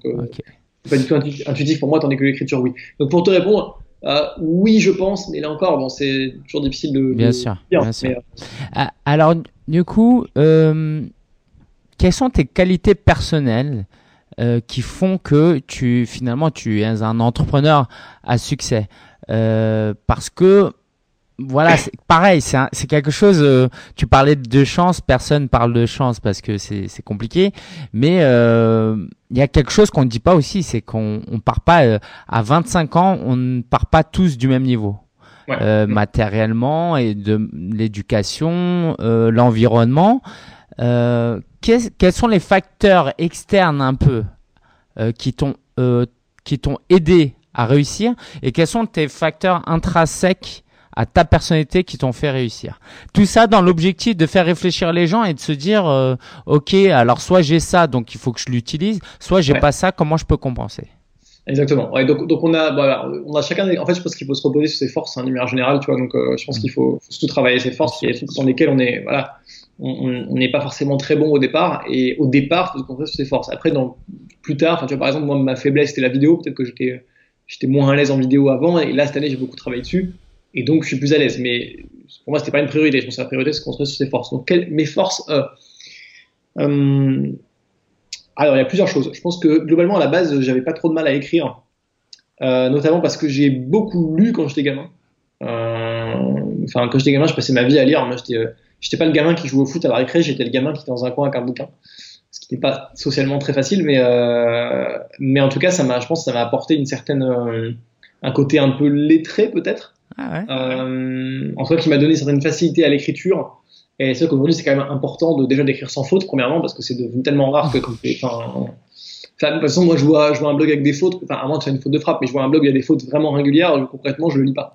c'est pas du tout intuitif pour moi, tandis que l'écriture, oui. Donc pour te répondre, euh, oui, je pense, mais là encore, bon, c'est toujours difficile de. Bien sûr. Bien sûr. Euh, ah, alors, du coup, euh, quelles sont tes qualités personnelles qui font que tu finalement tu es un entrepreneur à succès? Parce que voilà, c'est pareil, c'est quelque chose. Euh, tu parlais de chance, personne parle de chance parce que c'est compliqué. Mais euh, il y a quelque chose qu'on ne dit pas aussi, c'est qu'on on part pas euh, à 25 ans, on ne part pas tous du même niveau. matériellement et de l'éducation, l'environnement. quels sont les facteurs externes un peu qui t'ont qui t'ont aidé à réussir et quels sont tes facteurs intrinsèques à ta personnalité qui t'ont fait réussir. Tout ça dans l'objectif de faire réfléchir les gens et de se dire, euh, ok, alors soit j'ai ça, donc il faut que je l'utilise, soit j'ai pas ça, comment je peux compenser? Exactement. Ouais, donc, donc on a, voilà, on a chacun. En fait, je pense qu'il faut se reposer sur ses forces, en hein, général, tu vois. Donc, euh, je pense mm. qu'il faut, faut, surtout travailler ses forces. Il y a des trucs dans lesquels on est, voilà, on n'est pas forcément très bon au départ. Et au départ, il faut se concentrer sur ses forces. Après, dans, plus tard, tu vois, par exemple, moi, ma faiblesse c'était la vidéo. Peut-être que j'étais, j'étais moins à l'aise en vidéo avant. Et là, cette année, j'ai beaucoup travaillé dessus et donc je suis plus à l'aise. Mais pour moi, c'était pas une priorité. Je pense que la priorité, c'est construire sur ses forces. Donc, mes forces euh, euh, Alors, il y a plusieurs choses. Je pense que globalement, à la base, j'avais pas trop de mal à écrire, euh, notamment parce que j'ai beaucoup lu quand j'étais gamin. Enfin, quand j'étais gamin, je passais ma vie à lire. Moi, j'étais pas le gamin qui jouait au foot à la récré. J'étais le gamin qui était dans un coin avec un bouquin n'est pas socialement très facile, mais euh, mais en tout cas, ça m'a, je pense, que ça m'a apporté une certaine, euh, un côté un peu lettré peut-être, ah euh, en soi, qui m'a donné une certaine facilité à l'écriture. Et c'est vrai qu'aujourd'hui, c'est quand même important de déjà d'écrire sans faute, premièrement, parce que c'est devenu tellement rare que quand enfin, de toute façon, moi, je vois, je vois un blog avec des fautes, enfin, à moins que ce soit une faute de frappe, mais je vois un blog où il y a des fautes vraiment régulières, concrètement, je le lis pas.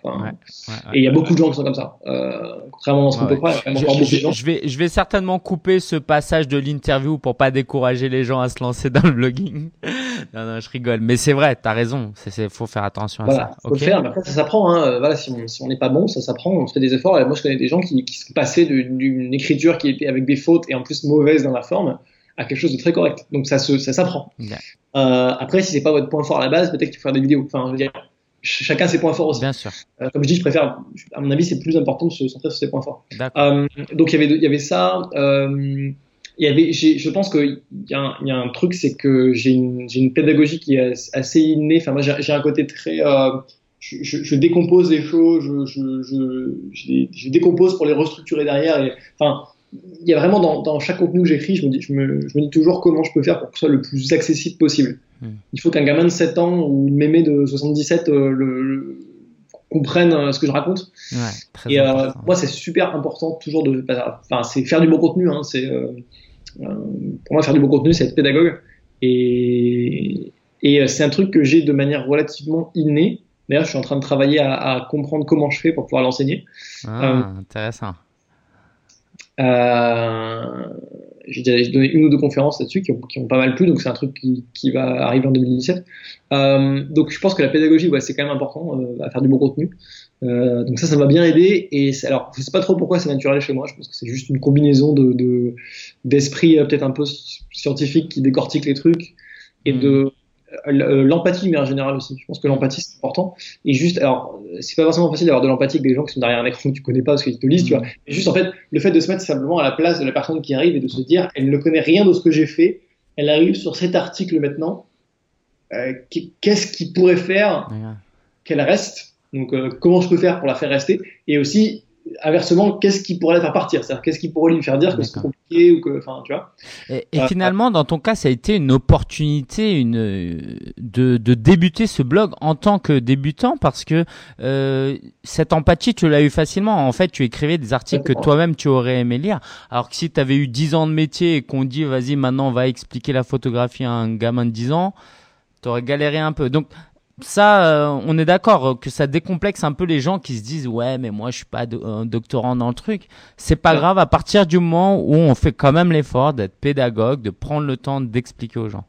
et il y a beaucoup de gens qui sont comme ça. Euh, contrairement à ce qu'on peut croire. Je vais, je vais certainement couper ce passage de l'interview pour pas décourager les gens à se lancer dans le blogging. non, non, je rigole. Mais c'est vrai, t'as raison. C'est, faut faire attention à ça. Faut le faire, mais après, ça s'apprend, hein. Voilà, si on, si on n'est pas bon, ça s'apprend, on fait des efforts. Et moi, je connais des gens qui, qui sont passés d'une écriture qui était avec des fautes et en plus mauvaise dans la forme à quelque chose de très correct. Donc ça se, ça s'apprend. Euh, après, si c'est pas votre point fort à la base, peut-être qu'il faut faire des vidéos. Enfin, je veux dire, chacun ses points forts aussi. Bien sûr. Euh, comme je dis, je préfère, à mon avis, c'est plus important de se centrer sur ses points forts. Euh, donc il y avait, il y avait ça. Il y avait, je pense qu'il y, a un, y a un truc, c'est que j'ai une, une pédagogie qui est assez innée. Enfin, moi, j'ai, un côté très, je, je, je, décompose les choses, je, je, je, je, décompose pour les restructurer derrière. Et, enfin, il y a vraiment dans, dans chaque contenu que j'écris, je me, dis, je, me, je me dis toujours comment je peux faire pour que ce soit le plus accessible possible. Hmm. Il faut qu'un gamin de 7 ans ou une mémé de 77 euh, le, comprennent ce que je raconte. Ouais, très Et euh, moi, c'est super important toujours de, enfin, c'est faire du bon contenu. Hein, c'est euh, euh, pour moi faire du bon contenu, c'est être pédagogue. Et, et euh, c'est un truc que j'ai de manière relativement innée. D'ailleurs, je suis en train de travailler à, à comprendre comment je fais pour pouvoir l'enseigner. Ah, intéressant. Euh, j'ai donné une ou deux conférences là-dessus qui qui ont pas mal plu, donc c'est un truc qui, va arriver en 2017. Euh, donc je pense que la pédagogie, ouais, c'est quand même important euh, à faire du bon contenu. Euh, donc ça, ça m'a bien aidé. Et alors, je sais pas trop pourquoi c'est naturel chez moi. Je pense que c'est juste une combinaison de de- d'esprit euh, peut-être un peu scientifique qui décortique les trucs et de euh, l'empathie, mais en général aussi. Je pense que l'empathie c'est important. Et juste, alors, c'est pas forcément facile d'avoir de l'empathie avec des gens qui sont derrière un écran que tu connais pas parce qu'ils te lisent, tu vois. Mais juste en fait, le fait de se mettre simplement à la place de la personne qui arrive et de se dire, elle ne connaît rien de ce que j'ai fait, elle arrive sur cet article maintenant. Euh, Qu'est-ce qui pourrait faire qu'elle reste? Donc, euh, comment je peux faire pour la faire rester? Et aussi, inversement, qu'est-ce qui pourrait la faire partir? C'est-à-dire, qu'est-ce qui pourrait lui faire dire que c'est compliqué ou que, enfin, tu vois? Et, et Euh, finalement, dans ton cas, ça a été une opportunité une, de, de débuter ce blog en tant que débutant parce que euh, cette empathie, tu l'as eu facilement. En fait, tu écrivais des articles que toi-même tu aurais aimé lire. Alors que si tu avais eu 10 ans de métier et qu'on dit, vas-y, maintenant on va expliquer la photographie à un gamin de 10 ans, tu aurais galéré un peu. Donc, ça, euh, on est d'accord euh, que ça décomplexe un peu les gens qui se disent ouais mais moi je suis pas do- un doctorant dans le truc. C'est pas Ouais. grave à partir du moment où on fait quand même l'effort d'être pédagogue, de prendre le temps d'expliquer aux gens.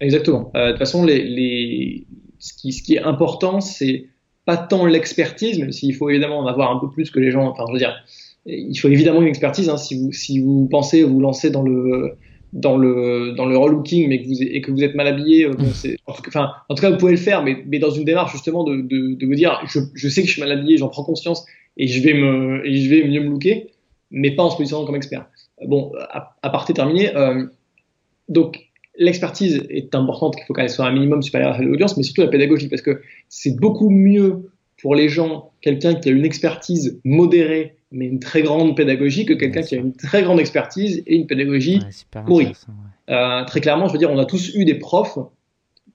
Exactement. Euh, de toute façon, les, les... Ce, qui, ce qui est important, c'est pas tant l'expertise, même s'il faut évidemment en avoir un peu plus que les gens. Enfin, je veux dire, il faut évidemment une expertise. Hein, si vous si vous pensez vous lancer dans le dans le dans le relooking, mais que vous et que vous êtes mal habillé, euh, bon, c'est cas, enfin, en tout cas, vous pouvez le faire, mais mais dans une démarche justement de de, de vous dire, je, je sais que je suis mal habillé, j'en prends conscience et je vais me et je vais mieux me looker, mais pas en se positionnant comme expert. Bon, à, à parté terminé. Euh, donc l'expertise est importante, qu'il faut qu'elle soit un minimum supérieur à l'audience, mais surtout la pédagogie, parce que c'est beaucoup mieux pour les gens quelqu'un qui a une expertise modérée, mais une très grande pédagogie, que quelqu'un qui a une très grande expertise et une pédagogie Ouais, super pourri. intéressant, ouais. euh, très clairement, je veux dire, on a tous eu des profs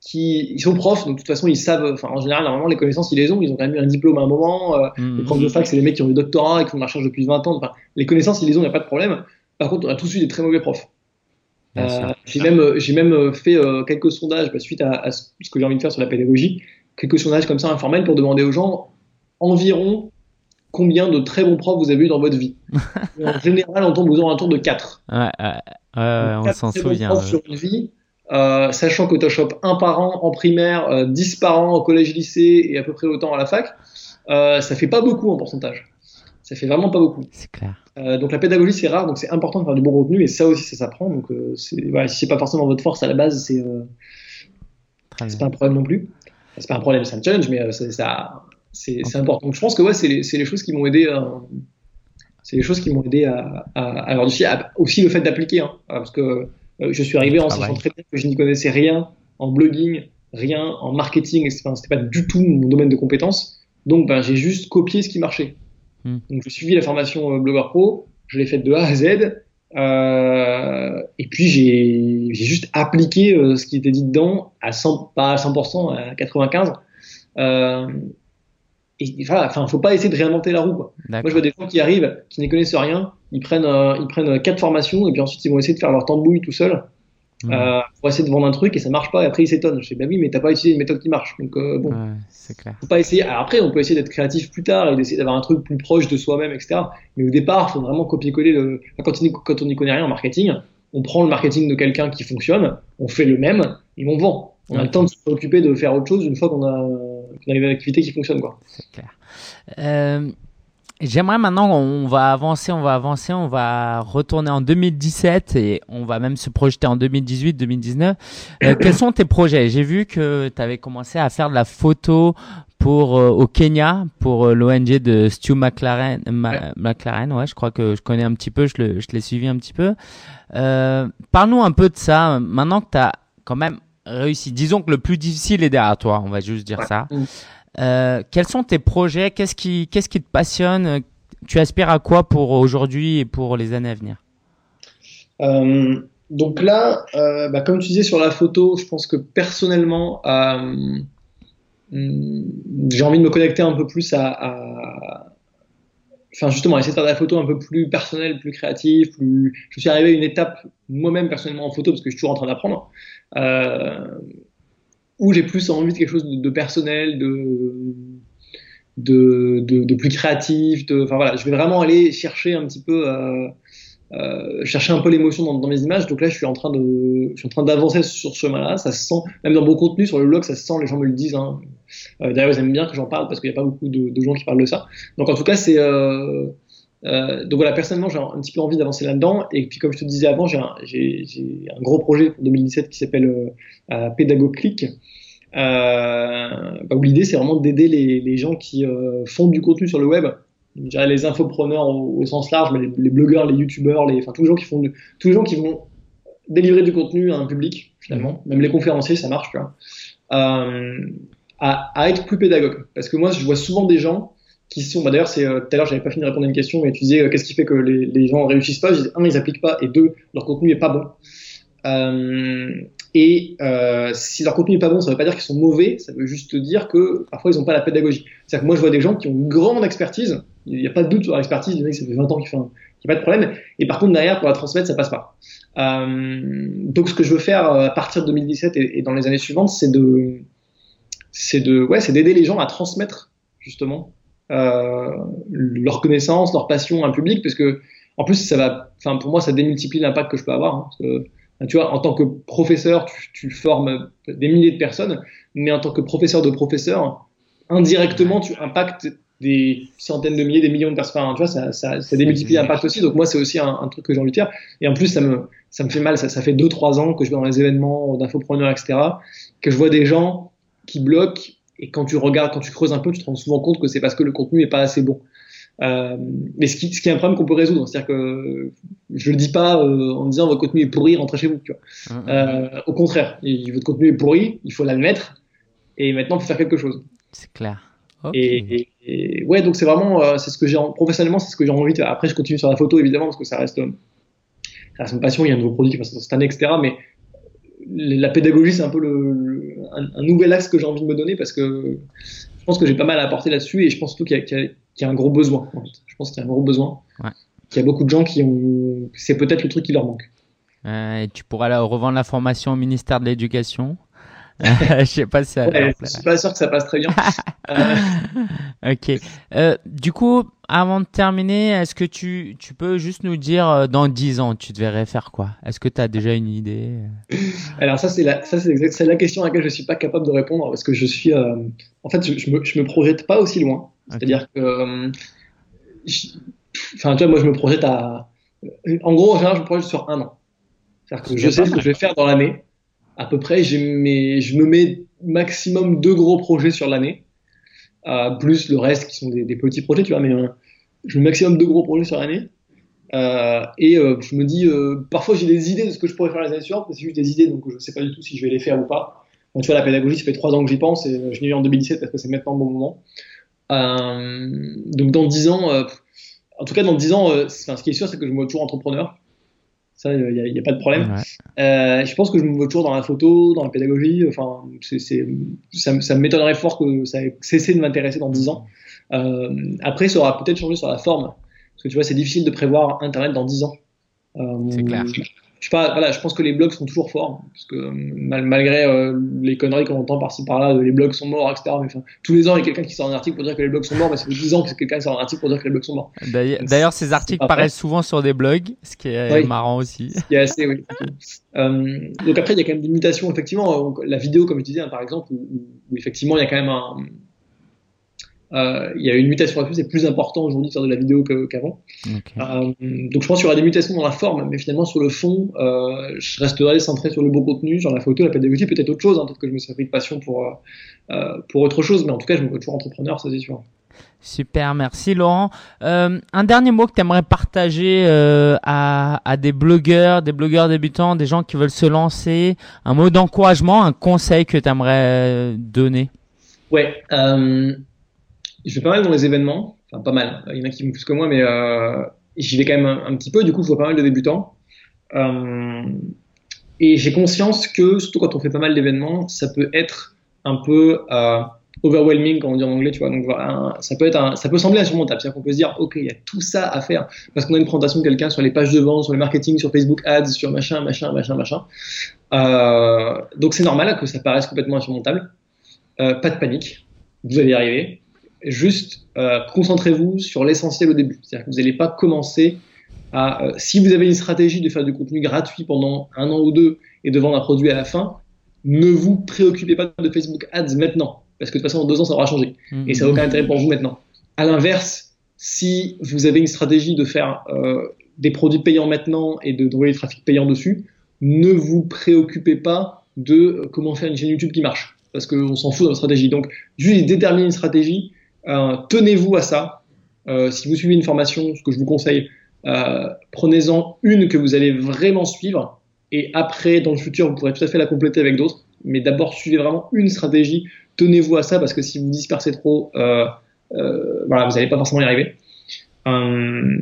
qui ils sont profs, donc de toute façon ils savent, enfin en général normalement les connaissances ils les ont, ils ont quand même eu un diplôme à un moment. Euh, Mhm. les profs de fac c'est les mecs qui ont eu doctorat et qui font de la recherche depuis 20 ans. Enfin, les connaissances ils les ont, il n'y a pas de problème. Par contre, on a tous eu des très mauvais profs. Euh, j'ai même j'ai même fait euh, quelques sondages bah, suite à, ce que j'ai envie de faire sur la pédagogie, quelques sondages comme ça informels pour demander aux gens environ combien de très bons profs vous avez eu dans votre vie. Et en général, on tombe aux alentours de 4. Ouais, ouais, ouais, ouais, on s'en très bons souvient. profs sur une vie, euh, sachant que tu chopes un par an en primaire, euh, 10 par an au collège-lycée et à peu près autant à la fac, euh, ça fait pas beaucoup en pourcentage. Ça fait vraiment pas beaucoup. C'est clair. Euh, donc la pédagogie c'est rare, donc c'est important de faire du bon contenu et ça aussi ça s'apprend. Donc euh, voilà, si c'est pas forcément votre force à la base, c'est c'est pas un problème non plus. C'est pas un problème, c'est un challenge, mais ça, c'est important. Donc je pense que ouais, c'est les, choses qui m'ont aidé. euh, c'est les choses qui m'ont aidé à, à, à succès. Ah, Aussi le fait d'appliquer, hein, parce que euh, je suis arrivé en travail. sachant très bien que je n'y connaissais rien en blogging, rien en marketing, etc. Enfin, c'était pas du tout mon domaine de compétences. Donc ben, j'ai juste copié ce qui marchait. Hmm. Donc j'ai suivi la formation euh, Blogueur Pro, je l'ai faite de A à Z. Euh, et puis j'ai j'ai juste appliqué euh, ce qui était dit dedans à 100, pas à 100%, à 95. Euh, et voilà, enfin, faut pas essayer de réinventer la roue. Quoi. Moi, je vois des gens qui arrivent, qui ne connaissent rien, ils prennent, euh, ils prennent quatre formations et puis ensuite ils vont essayer de faire leur tambouille tout seul euh, pour essayer de vendre un truc et ça marche pas et après ils s'étonnent. Je dis bah oui, mais t'as pas utilisé une méthode qui marche. Donc euh, bon, Ouais, c'est clair. faut pas essayer. Alors après, on peut essayer d'être créatif plus tard et d'essayer d'avoir un truc plus proche de soi-même, etc. Mais au départ, faut vraiment copier-coller le. enfin, Quand on, y- quand on n'y connaît rien en marketing, on prend le marketing de quelqu'un qui fonctionne, on fait le même et on vend. On a le temps de se préoccuper de faire autre chose une fois qu'on a une activité qui fonctionne, quoi. C'est clair. Euh, J'aimerais maintenant, on va avancer, on va avancer, on va retourner en 2017 et on va même se projeter en 2018, 2019. Euh, quels sont tes projets? J'ai vu que tu avais commencé à faire de la photo pour euh, au Kenya pour euh, l'ONG de Stu McLaren, Ma- Ouais. McLaren, ouais, je crois que je connais un petit peu, je le- je l'ai suivi un petit peu. Euh, Parle-nous un peu de ça. Maintenant que tu as quand même réussi, disons que le plus difficile est derrière toi, on va juste dire Ouais. ça. Mm. Euh, quels sont tes projets? Qu'est-ce qui, qu'est-ce qui te passionne? Tu aspires à quoi pour aujourd'hui et pour les années à venir? Euh, donc là, euh, bah, comme tu disais sur la photo, je pense que personnellement, euh, j'ai envie de me connecter un peu plus à, enfin justement essayer de faire de la photo un peu plus personnelle, plus créative, plus. Je suis arrivé à une étape moi-même personnellement en photo parce que je suis toujours en train d'apprendre, euh, où j'ai plus envie de quelque chose de, personnel, de de, de plus créatif. De, enfin voilà, je vais vraiment aller chercher un petit peu. Euh, euh, chercher un peu l'émotion dans, dans, mes images. Donc là, je suis en train de, je suis en train d'avancer sur ce chemin-là. Ça se sent, même dans mon contenu sur le blog, ça se sent. Les gens me le disent. Hein. Euh, D'ailleurs, ils aiment bien que j'en parle parce qu'il n'y a pas beaucoup de, gens qui parlent de ça. Donc en tout cas, c'est euh, donc voilà, personnellement, j'ai un petit peu envie d'avancer là-dedans. Et puis, comme je te disais avant, j'ai un, un, gros projet pour 2017 qui s'appelle euh, euh Pédago Click. Euh, bah, où l'idée, c'est vraiment d'aider les, gens qui font du contenu sur le web je dirais les infopreneurs au, sens large, mais les, blogueurs, les youtubeurs, les, enfin tous les gens qui font, tous les gens qui vont délivrer du contenu à un public finalement, même les conférenciers, ça marche, tu vois, euh, à, à, être plus pédagogue. Parce que moi, je vois souvent des gens qui sont, bah d'ailleurs, c'est euh, tout à l'heure, j'avais pas fini de répondre à une question, mais tu disais euh, qu'est-ce qui fait que les, les gens réussissent pas? Je disais un, ils appliquent pas, et deux, leur contenu est pas bon. Et si leur contenu n'est pas bon, ça ne veut pas dire qu'ils sont mauvais, ça veut juste dire que parfois ils n'ont pas la pédagogie. C'est-à-dire que moi je vois des gens qui ont une grande expertise, il n'y a pas de doute sur leur expertise, il y ça fait 20 ans qu'ils font, il n'y a pas de problème, et par contre derrière pour la transmettre ça passe pas. Euh, donc ce que je veux faire euh, à partir de 2017 et, dans les années suivantes, c'est de, c'est de, ouais, c'est d'aider les gens à transmettre justement euh, leur connaissance, leur passion à un public, parce que en plus ça va, enfin pour moi ça démultiplie l'impact que je peux avoir. Hein, tu vois, en tant que professeur, tu, tu, formes des milliers de personnes, mais en tant que professeur de professeur, indirectement, tu impactes des centaines de milliers, des millions de personnes. Tu vois, ça, ça, ça démultiplie l'impact aussi. Donc moi, c'est aussi un, un, truc que j'ai envie de faire. Et en plus, ça me, ça me fait mal. Ça, ça fait deux, trois ans que je vais dans les événements d'infopreneurs, etc., que je vois des gens qui bloquent. Et quand tu regardes, quand tu creuses un peu, tu te rends souvent compte que c'est parce que le contenu n'est pas assez bon. Euh, mais ce qui, ce qui est un problème qu'on peut résoudre, c'est-à-dire que je le dis pas euh, en disant votre contenu est pourri, rentrez chez vous. Tu vois. Mmh, mmh. Euh, au contraire, votre contenu est pourri, il faut l'admettre, et maintenant il faut faire quelque chose. C'est clair. Et, et, ouais, donc c'est vraiment, euh, c'est ce que j'ai professionnellement, c'est ce que j'ai envie de faire. Après, je continue sur la photo évidemment parce que ça reste, ça reste une passion. Il y a un nouveau produit qui va sortir cette année, etc. Mais la pédagogie, c'est un peu le, un, nouvel axe que j'ai envie de me donner parce que je pense que j'ai pas mal à apporter là-dessus et je pense surtout qu'il y, y, a un gros besoin. En fait. Je pense qu'il y a un gros besoin. Ouais. Qu'il y a beaucoup de gens qui ont. C'est peut-être le truc qui leur manque. Euh, et tu pourras là revendre la formation au ministère de l'Éducation. je sais pas si ça. Ouais, je suis pas sûr que ça passe très bien. euh... Ok. Euh, du coup, avant de terminer, est-ce que tu, tu peux juste nous dire euh, dans 10 ans, tu devrais faire quoi? Est-ce que tu as déjà une idée? Alors ça c'est la ça c'est la question à laquelle je suis pas capable de répondre parce que je suis euh... en fait je, je, me je me projette pas aussi loin. C'est-à-dire que enfin tu vois moi je me projette à en gros en général je me projette sur un an. C'est-à-dire que je sais ce que je vais faire dans l'année à peu près, je me mets maximum deux gros projets sur l'année, euh, plus le reste qui sont des, petits projets, tu vois, mais euh, je mets maximum deux gros projets sur l'année. Euh, et je me dis, parfois j'ai des idées de ce que je pourrais faire les années suivantes, mais c'est juste des idées, donc je sais pas du tout si je vais les faire ou pas. Donc, tu vois, la pédagogie, ça fait trois ans que j'y pense, et je l'ai eu en 2017 parce que c'est maintenant le bon moment. donc dans dix ans, en tout cas dans dix ans, ce qui est sûr, c'est que je me vois toujours entrepreneur. Ça, il n'y a, a, pas de problème. Ouais. Euh, je pense que je me vois toujours dans la photo, dans la pédagogie. Enfin, c'est, c'est, ça, ça m'étonnerait fort que ça ait cessé de m'intéresser dans 10 ans. Euh, après, ça aura peut-être changé sur la forme. Parce que tu vois, c'est difficile de prévoir Internet dans 10 ans. Euh, c'est clair je, pas, voilà, je pense que les blogs sont toujours forts, parce que mal, malgré euh, les conneries qu'on entend par-ci par-là, les blogs sont morts, etc. Mais, tous les ans, il y a quelqu'un qui sort un article pour dire que les blogs sont morts, mais ça fait 10 ans que quelqu'un sort un article pour dire que les blogs sont morts. D'ailleurs, ces articles paraissent souvent sur des blogs, ce qui est oui. marrant aussi. Ce qui est assez, oui. euh, donc après, il y a quand même des mutations, effectivement. La vidéo, comme je disais, hein, par exemple, où, où, effectivement, il y a quand même un euh, il y a une mutation là-dessus, c'est plus important aujourd'hui de faire de la vidéo qu'avant. Okay. Euh, donc je pense qu'il y aura des mutations dans la forme, mais finalement sur le fond, euh, je resterai centré sur le beau contenu, genre la photo, la pédagogie, peut-être autre chose, hein, peut-être que je me serais pris de passion pour, pour autre chose, mais en tout cas je me vois toujours entrepreneur, ça c'est sûr. Super, merci Laurent. Euh, un dernier mot que tu aimerais partager euh, à, à, des blogueurs, des blogueurs débutants, des gens qui veulent se lancer, un mot d'encouragement, un conseil que tu aimerais donner? Ouais, euh, je vais pas mal dans les événements, enfin pas mal, il y en a qui vont plus que moi, mais euh, j'y vais quand même un, petit peu, du coup je vois pas mal de débutants. Euh, et j'ai conscience que, surtout quand on fait pas mal d'événements, ça peut être un peu euh, overwhelming, comme on dit en anglais, tu vois. Donc ça peut, être ça peut sembler insurmontable. C'est-à-dire qu'on peut se dire, OK, il y a tout ça à faire parce qu'on a une présentation de quelqu'un sur les pages de vente, sur le marketing, sur Facebook Ads, sur machin, machin, machin, machin. Donc c'est normal que ça paraisse complètement insurmontable. Pas de panique, vous allez y arriver. Juste euh, concentrez-vous sur l'essentiel au début. C'est-à-dire que vous n'allez pas commencer à. si vous avez une stratégie de faire du contenu gratuit pendant un an ou deux et de vendre un produit à la fin, ne vous préoccupez pas de Facebook Ads maintenant parce que de toute façon, en deux ans, ça aura changé. Et ça n'a aucun intérêt pour vous maintenant. À l'inverse, si vous avez une stratégie de faire euh, des produits payants maintenant et de d'envoyer du trafic payant dessus, ne vous préoccupez pas de comment faire une chaîne YouTube qui marche, parce qu'on s'en fout de votre stratégie. Donc, juste déterminer une stratégie, euh, tenez-vous à ça. Euh, si vous suivez une formation, ce que je vous conseille, prenez-en une que vous allez vraiment suivre, et après, dans le futur, vous pourrez tout à fait la compléter avec d'autres. Mais d'abord, suivez vraiment une stratégie tenez-vous à ça parce que si vous dispersez trop, euh, euh, voilà, vous n'allez pas forcément y arriver. Euh,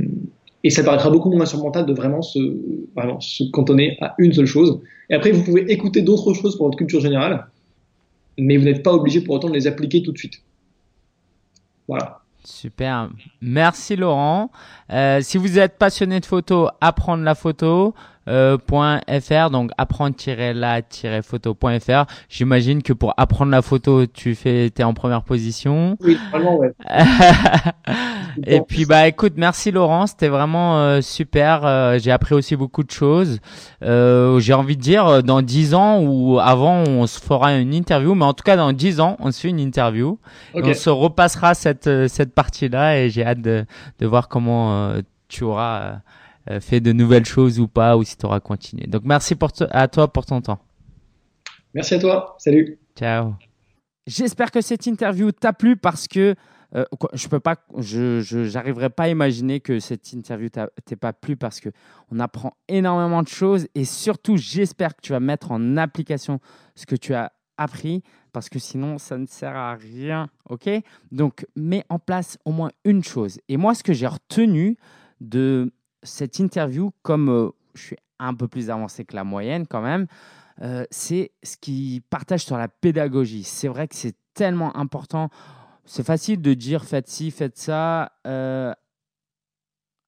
et ça paraîtra beaucoup moins insurmontable de vraiment se cantonner à une seule chose. Et après, vous pouvez écouter d'autres choses pour votre culture générale, mais vous n'êtes pas obligé pour autant de les appliquer tout de suite. Super. Merci Laurent. Euh, si vous êtes passionné de photo, apprendre la photo. Euh, .fr donc apprendre-la-photo.fr j'imagine que pour apprendre la photo tu fais t'es en première position. Oui vraiment ouais. Et puis bah écoute merci Laurent. C'était vraiment euh, super. Euh, j'ai appris aussi beaucoup de choses. J'ai envie de dire dans dix ans ou avant on se fera une interview. Mais en tout cas dans dix ans on se fait une interview. On se repassera cette cette partie là et j'ai hâte de, de voir comment tu auras euh, fait de nouvelles choses ou pas, ou si tu auras continué. Donc merci pour à toi pour ton temps. Merci à toi. Salut. Ciao. J'espère que cette interview t'a plu parce que euh, je peux pas, je n'arriverai pas à imaginer que cette interview t'ait pas plu parce que on apprend énormément de choses et surtout j'espère que tu vas mettre en application ce que tu as appris parce que sinon ça ne sert à rien, ok? Donc mets en place au moins une chose. Et moi ce que j'ai retenu de cette interview, comme euh, je suis un peu plus avancé que la moyenne quand même, euh, c'est ce qui partage sur la pédagogie. C'est vrai que c'est tellement important. C'est facile de dire faites ci, faites ça, euh,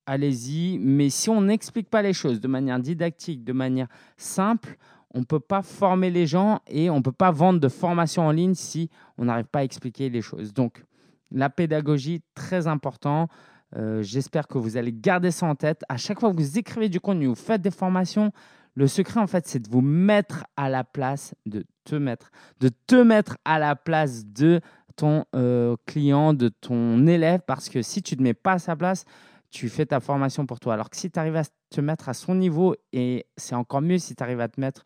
allez-y. Mais si on n'explique pas les choses de manière didactique, de manière simple, on ne peut pas former les gens et on ne peut pas vendre de formation en ligne si on n'arrive pas à expliquer les choses. Donc, la pédagogie, très important. Euh, j'espère que vous allez garder ça en tête. À chaque fois que vous écrivez du contenu, vous faites des formations, le secret, en fait, c'est de vous mettre à la place, de te mettre, de te mettre à la place de ton euh, client, de ton élève, parce que si tu ne te mets pas à sa place, tu fais ta formation pour toi. Alors que si tu arrives à te mettre à son niveau, et c'est encore mieux si tu arrives à te mettre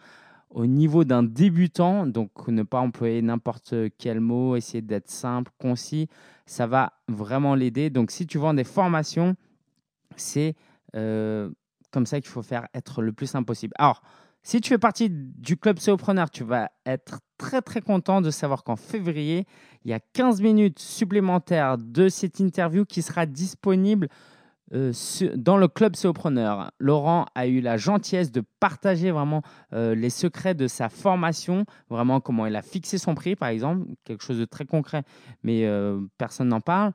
au niveau d'un débutant, donc ne pas employer n'importe quel mot, essayer d'être simple, concis, ça va vraiment l'aider. Donc si tu vends des formations, c'est euh, comme ça qu'il faut faire être le plus simple possible. Alors, si tu fais partie du club Solopreneur, tu vas être très très content de savoir qu'en février, il y a 15 minutes supplémentaires de cette interview qui sera disponible euh, dans le club Sopreneur, Laurent a eu la gentillesse de partager vraiment euh, les secrets de sa formation, vraiment comment il a fixé son prix, par exemple, quelque chose de très concret, mais euh, personne n'en parle.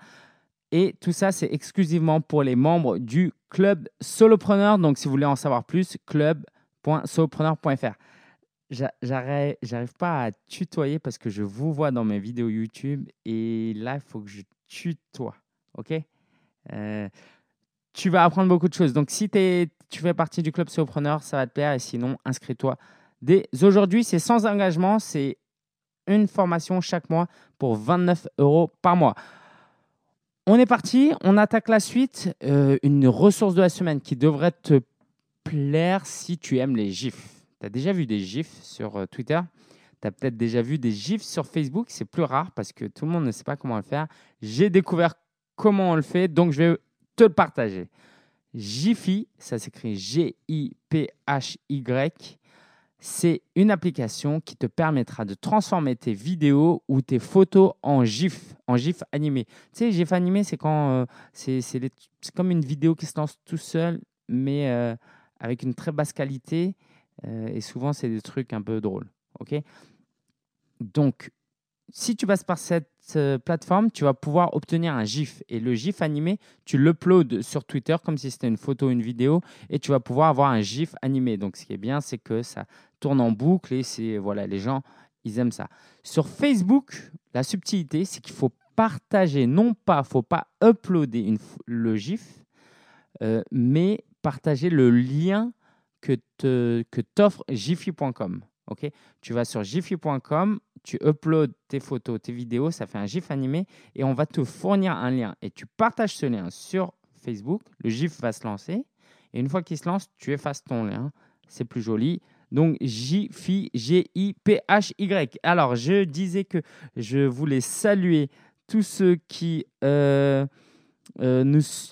Et tout ça, c'est exclusivement pour les membres du club Solopreneur. Donc, si vous voulez en savoir plus, club.solopreneur.fr. J'arrive pas à tutoyer parce que je vous vois dans mes vidéos YouTube et là, il faut que je tutoie. OK? Tu vas apprendre beaucoup de choses. Donc, si tu fais partie du club Solopreneur, ça va te plaire. Et sinon, inscris-toi dès aujourd'hui. C'est sans engagement. C'est une formation chaque mois pour 29 euros par mois. On est parti. On attaque la suite. Euh, une ressource de la semaine qui devrait te plaire si tu aimes les GIFs. Tu as déjà vu des GIFs sur euh, Twitter? Tu as peut-être déjà vu des GIFs sur Facebook? C'est plus rare parce que tout le monde ne sait pas comment le faire. J'ai découvert comment on le fait. Donc, je vais te le partager. Jiffy, ça s'écrit G-I-P-H-Y, c'est une application qui te permettra de transformer tes vidéos ou tes photos en GIF, en GIF animé. Tu sais, GIF animé, c'est quand euh, c'est comme une vidéo qui se lance tout seul, mais euh, avec une très basse qualité. Euh, et souvent, c'est des trucs un peu drôles. ok? Donc, si tu passes par cette euh, plateforme, tu vas pouvoir obtenir un GIF. Et le GIF animé, tu l'uploads sur Twitter comme si c'était une photo, une vidéo, et tu vas pouvoir avoir un GIF animé. Donc, ce qui est bien, c'est que ça tourne en boucle et c'est voilà, les gens, ils aiment ça. Sur Facebook, la subtilité, c'est qu'il faut partager, non pas, faut pas uploader le GIF, euh, mais partager le lien que t'offre que jiffy.com. ok? Tu vas sur jiffy.com, tu uploads tes photos, tes vidéos, ça fait un GIF animé et on va te fournir un lien. Et tu partages ce lien sur Facebook, le GIF va se lancer. Et une fois qu'il se lance, tu effaces ton lien. C'est plus joli. Donc Jiffy, G-I-P-H-Y. Alors, je disais que je voulais saluer tous ceux qui euh, euh,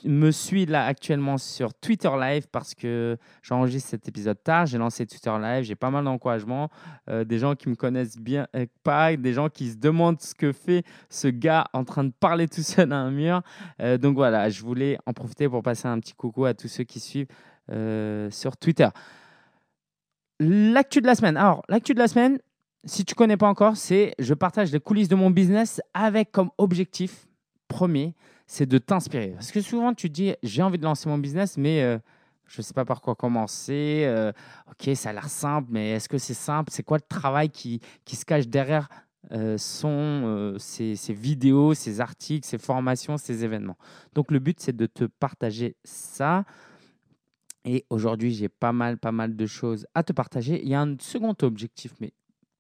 me suivent là actuellement sur Twitter Live parce que j'enregistre cet épisode tard. J'ai lancé Twitter Live, j'ai pas mal d'encouragement. Euh, des gens qui me connaissent bien, pas, des gens qui se demandent ce que fait ce gars en train de parler tout seul à un mur. donc voilà, je voulais en profiter pour passer un petit coucou à tous ceux qui suivent sur Twitter. L'actu de la semaine. Alors, l'actu de la semaine, si tu connais pas encore, c'est je partage les coulisses de mon business avec comme objectif premier, c'est de t'inspirer. Parce que souvent, tu te dis, j'ai envie de lancer mon business, mais euh, je ne sais pas par quoi commencer. Euh, ok, ça a l'air simple, mais est-ce que c'est simple? C'est quoi le travail qui, qui se cache derrière euh, son, ces, vidéos, ces articles, ces formations, ces événements? Donc, le but, c'est de te partager ça. Et aujourd'hui, j'ai pas mal, pas mal de choses à te partager. Il y a un second objectif, mais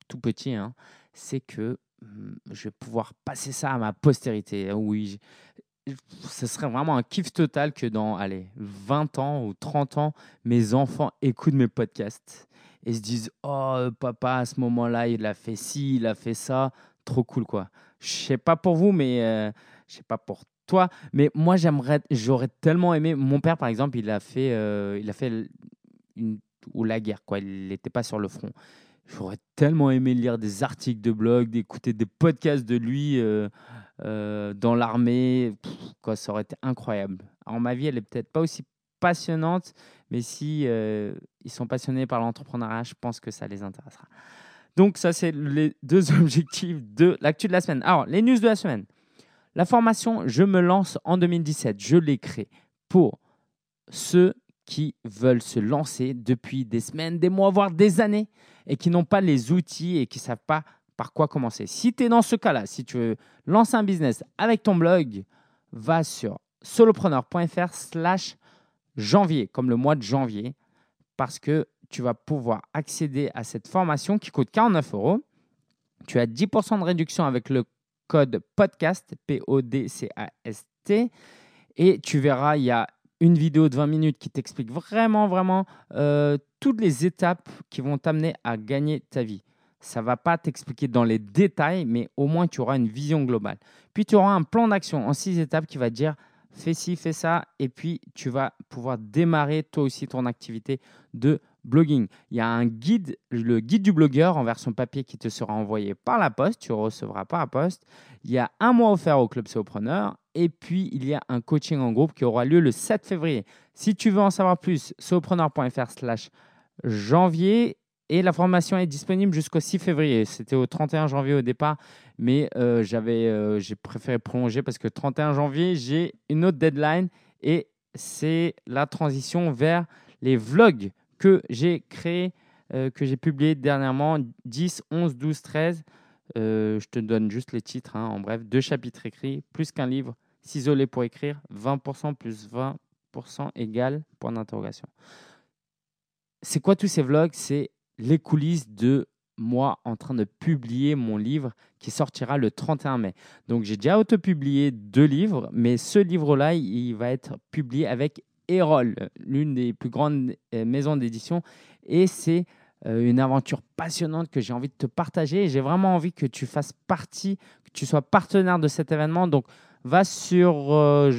tout petit, hein, c'est que mmh, je vais pouvoir passer ça à ma postérité. Oui, ce serait vraiment un kiff total que dans allez, 20 ans ou 30 ans, mes enfants écoutent mes podcasts et se disent Oh, papa, à ce moment-là, il a fait ci, il a fait ça. Trop cool, quoi. Je sais pas pour vous, mais euh, je sais pas pour toi, mais moi, j'aimerais, j'aurais tellement aimé. Mon père, par exemple, il a fait, euh, il a fait une, ou la guerre, quoi. Il n'était pas sur le front. J'aurais tellement aimé lire des articles de blog, d'écouter des podcasts de lui euh, euh, dans l'armée. Quoi, ça aurait été incroyable. Alors, ma vie, elle est peut-être pas aussi passionnante, mais si euh, ils sont passionnés par l'entrepreneuriat, je pense que ça les intéressera. Donc, ça, c'est les deux objectifs de l'actu de la semaine. Alors, les news de la semaine. La formation Je me lance en 2017, je l'ai créée pour ceux qui veulent se lancer depuis des semaines, des mois, voire des années, et qui n'ont pas les outils et qui ne savent pas par quoi commencer. Si tu es dans ce cas-là, si tu veux lancer un business avec ton blog, va sur solopreneur.fr slash janvier, comme le mois de janvier, parce que tu vas pouvoir accéder à cette formation qui coûte 49 euros. Tu as 10% de réduction avec le code podcast, P-O-D-C-A-S-T, et tu verras, il y a une vidéo de 20 minutes qui t'explique vraiment, vraiment euh, toutes les étapes qui vont t'amener à gagner ta vie. Ça ne va pas t'expliquer dans les détails, mais au moins tu auras une vision globale. Puis tu auras un plan d'action en six étapes qui va dire fais ci, fais ça, et puis tu vas pouvoir démarrer toi aussi ton activité de blogging. Il y a un guide, le guide du blogueur en version papier qui te sera envoyé par la poste, tu recevras par la poste. Il y a un mois offert au Club Solopreneur et puis il y a un coaching en groupe qui aura lieu le 7 février. Si tu veux en savoir plus, solopreneur.fr slash janvier et la formation est disponible jusqu'au 6 février. C'était au 31 janvier au départ, mais euh, j'avais, euh, j'ai préféré prolonger parce que 31 janvier, j'ai une autre deadline et c'est la transition vers les vlogs que j'ai créé, euh, que j'ai publié dernièrement, 10, 11, 12, 13. je te donne juste les titres, hein, en bref, deux chapitres écrits, plus qu'un livre, s'isoler pour écrire, 20% plus 20% égale point d'interrogation. C'est quoi tous ces vlogs? C'est les coulisses de moi en train de publier mon livre qui sortira le 31 mai. Donc j'ai déjà auto-publié deux livres, mais ce livre-là, il va être publié avec Erol, l'une des plus grandes euh, maisons d'édition. Et c'est euh, une aventure passionnante que j'ai envie de te partager. J'ai vraiment envie que tu fasses partie, que tu sois partenaire de cet événement. Donc, va sur euh,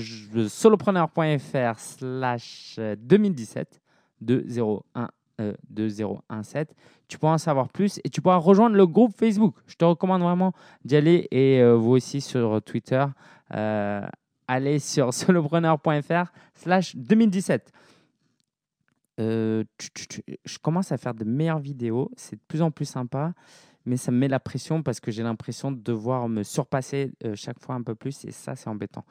solopreneur.fr slash 2017 2017. Tu pourras en savoir plus et tu pourras rejoindre le groupe Facebook. Je te recommande vraiment d'y aller et vous aussi sur Twitter allez sur solopreneur.fr slash 2017. Euh, je commence à faire de meilleures vidéos, c'est de plus en plus sympa. Mais ça me met la pression parce que j'ai l'impression de devoir me surpasser euh, chaque fois un peu plus et ça, c'est embêtant.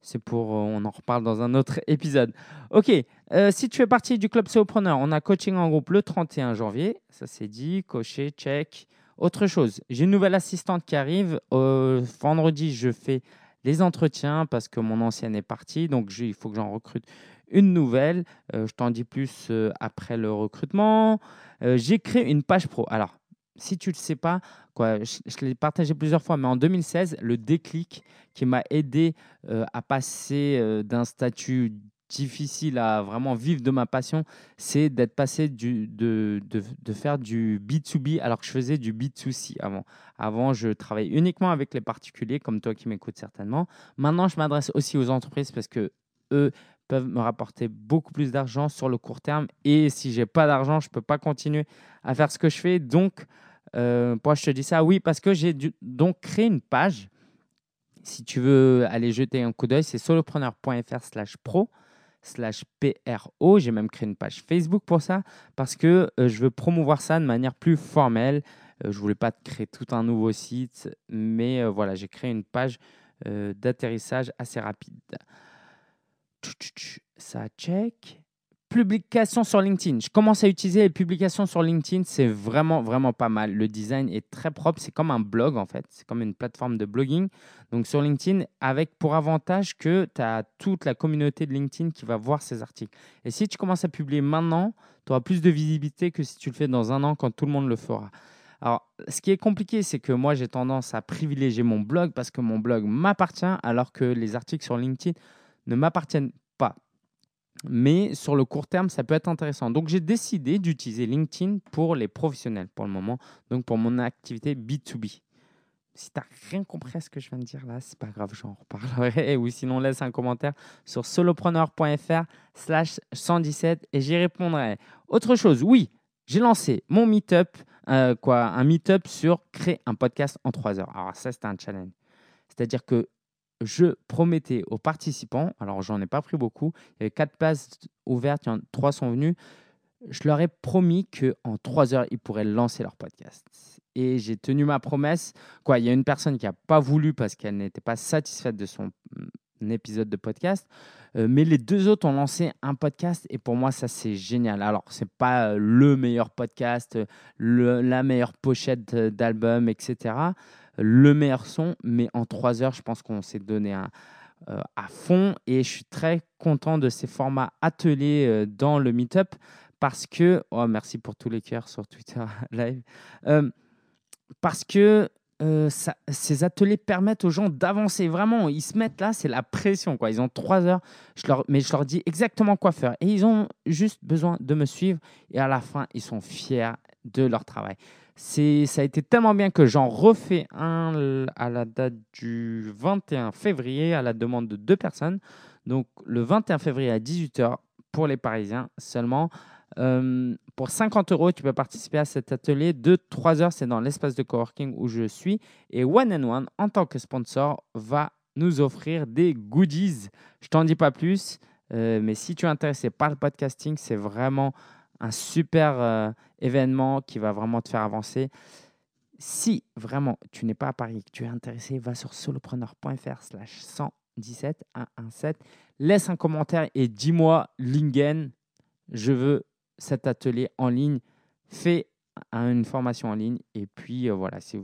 C'est pour, euh, on en reparle dans un autre épisode. Ok, euh, si tu fais partie du club Solopreneur, on a coaching en groupe le 31 janvier. Ça c'est dit, coché, check. Autre chose, j'ai une nouvelle assistante qui arrive. vendredi, je fais les entretiens parce que mon ancienne est partie, donc il faut que j'en recrute une nouvelle. je t'en dis plus après le recrutement. j'ai créé une page pro. Alors, si tu ne le sais pas, quoi, je, l'ai partagé plusieurs fois, mais en 2016, le déclic qui m'a aidé euh, à passer euh, d'un statut difficile à vraiment vivre de ma passion, c'est d'être passé de, de, de, faire du B2B alors que je faisais du B2C avant. Avant, je travaillais uniquement avec les particuliers, comme toi qui m'écoutes certainement. Maintenant, je m'adresse aussi aux entreprises parce que eux peuvent me rapporter beaucoup plus d'argent sur le court terme. Et si j'ai pas d'argent, je peux pas continuer à faire ce que je fais. Donc, euh, pourquoi je te dis ça? Oui, parce que j'ai donc créé une page. Si tu veux aller jeter un coup d'œil, c'est solopreneur.fr slash pro slash PRO. J'ai même créé une page Facebook pour ça parce que euh, je veux promouvoir ça de manière plus formelle. Euh, je voulais pas créer tout un nouveau site, mais euh, voilà, j'ai créé une page d'atterrissage assez rapide. Ça check. Publication sur LinkedIn. Je commence à utiliser les publications sur LinkedIn. C'est vraiment, vraiment pas mal. Le design est très propre. C'est comme un blog, en fait. C'est comme une plateforme de blogging. Donc, sur LinkedIn, avec pour avantage que tu as toute la communauté de LinkedIn qui va voir ces articles. Et si tu commences à publier maintenant, tu auras plus de visibilité que si tu le fais dans un an quand tout le monde le fera. Alors, ce qui est compliqué, c'est que moi, j'ai tendance à privilégier mon blog parce que mon blog m'appartient, alors que les articles sur LinkedIn ne m'appartiennent. Mais sur le court terme, ça peut être intéressant. Donc, j'ai décidé d'utiliser LinkedIn pour les professionnels pour le moment, donc pour mon activité B2B. Si tu n'as rien compris à ce que je viens de dire là, c'est pas grave, j'en reparlerai. Ou sinon, laisse un commentaire sur solopreneur.fr slash 117 et j'y répondrai. Autre chose, oui, j'ai lancé mon meetup, euh, quoi, un meetup sur créer un podcast en 3 heures. Alors ça, c'était un challenge. C'est-à-dire que je promettais aux participants, alors j'en ai pas pris beaucoup, il y avait quatre places ouvertes, trois sont venus. Je leur ai promis qu'en trois heures, ils pourraient lancer leur podcast. Et j'ai tenu ma promesse. Quoi, il y a une personne qui n'a pas voulu parce qu'elle n'était pas satisfaite de son mm, épisode de podcast. Euh, mais les deux autres ont lancé un podcast et pour moi, ça, c'est génial. Alors, ce n'est pas euh, le meilleur podcast, la meilleure pochette d'album, etc le meilleur son, mais en trois heures, je pense qu'on s'est donné un, euh, à fond et je suis très content de ces formats ateliers euh, dans le meetup parce que, oh merci pour tous les cœurs sur Twitter live, euh, parce que ces ateliers permettent aux gens d'avancer vraiment. Ils se mettent là, c'est la pression. Quoi. Ils ont trois heures, je leur, mais je leur dis exactement quoi faire. Et ils ont juste besoin de me suivre. Et à la fin, ils sont fiers de leur travail ça a été tellement bien que j'en refais un à la date du 21 février à la demande de deux personnes. Donc le 21 février à 18h pour les Parisiens seulement. Euh, pour 50 euros, tu peux participer à cet atelier de 3 heures. C'est dans l'espace de coworking où je suis. Et One and One, en tant que sponsor, va nous offrir des goodies. Je t'en dis pas plus, euh, mais si tu es intéressé par le podcasting, c'est vraiment un super euh, événement qui va vraiment te faire avancer. Si vraiment tu n'es pas à Paris, que tu es intéressé, va sur solopreneur.fr slash 117 117. Laisse un commentaire et dis-moi, Lingen, je veux cet atelier en ligne. Fais une formation en ligne. Et puis euh, voilà, si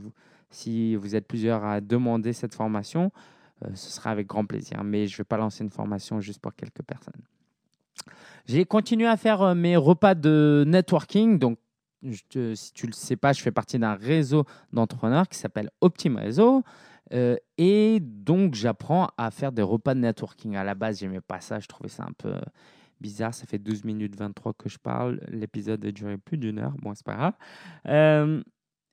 vous, êtes plusieurs à demander cette formation, euh, ce sera avec grand plaisir. Mais je ne vais pas lancer une formation juste pour quelques personnes. J'ai continué à faire euh, mes repas de networking. Donc, si tu ne le sais pas, je fais partie d'un réseau d'entrepreneurs qui s'appelle Optim Réseau. Euh, et donc, j'apprends à faire des repas de networking. À la base, j'aimais pas ça. Je trouvais ça un peu bizarre. Ça fait 12 minutes 23 que je parle. L'épisode a duré plus d'une heure. Bon, c'est pas grave. Euh,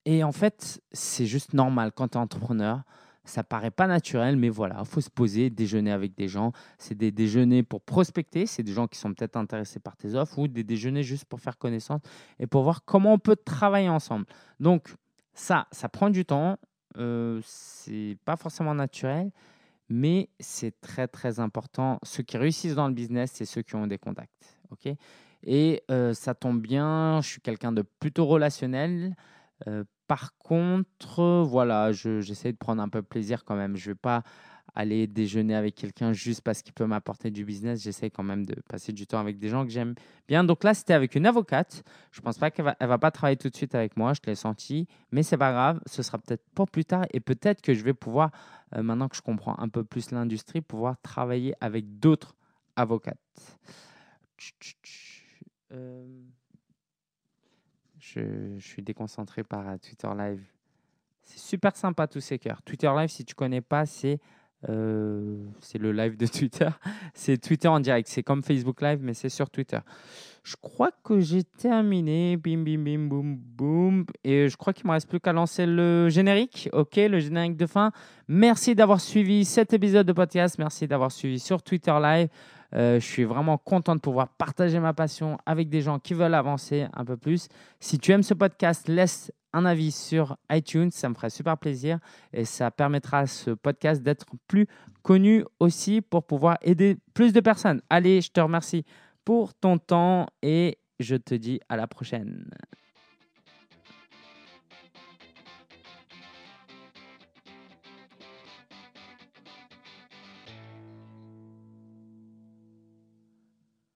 et en fait, c'est juste normal quand tu es entrepreneur ça paraît pas naturel, mais voilà, il faut se poser, déjeuner avec des gens. C'est des déjeuners pour prospecter, c'est des gens qui sont peut-être intéressés par tes offres ou des déjeuners juste pour faire connaissance et pour voir comment on peut travailler ensemble. Donc, ça, ça prend du temps. Euh, c'est pas forcément naturel, mais c'est très très important. Ceux qui réussissent dans le business, c'est ceux qui ont des contacts. ok? Et euh, ça tombe bien, je suis quelqu'un de plutôt relationnel. Par contre, voilà, j'essaie de prendre un peu plaisir quand même. Je ne vais pas aller déjeuner avec quelqu'un juste parce qu'il peut m'apporter du business. J'essaie quand même de passer du temps avec des gens que j'aime bien. Donc là, c'était avec une avocate. Je ne pense pas qu'elle va, elle va pas travailler tout de suite avec moi. Je l'ai senti. Mais c'est pas grave. Ce sera peut-être pour plus tard. Et peut-être que je vais pouvoir, euh, maintenant que je comprends un peu plus l'industrie, pouvoir travailler avec d'autres avocates. Euh, je, suis déconcentré par Twitter Live. C'est super sympa tous ces cœurs. Twitter Live, si tu connais pas, c'est euh, le live de Twitter. C'est Twitter en direct. C'est comme Facebook Live, mais c'est sur Twitter. Je crois que j'ai terminé. Bim, bim, bim, boum, boum. Et je crois qu'il me reste plus qu'à lancer le générique. OK, le générique de fin. Merci d'avoir suivi cet épisode de podcast. Merci d'avoir suivi sur Twitter Live. Euh, je suis vraiment content de pouvoir partager ma passion avec des gens qui veulent avancer un peu plus. Si tu aimes ce podcast, laisse un avis sur iTunes, ça me ferait super plaisir et ça permettra à ce podcast d'être plus connu aussi pour pouvoir aider plus de personnes. Allez, je te remercie pour ton temps et je te dis à la prochaine.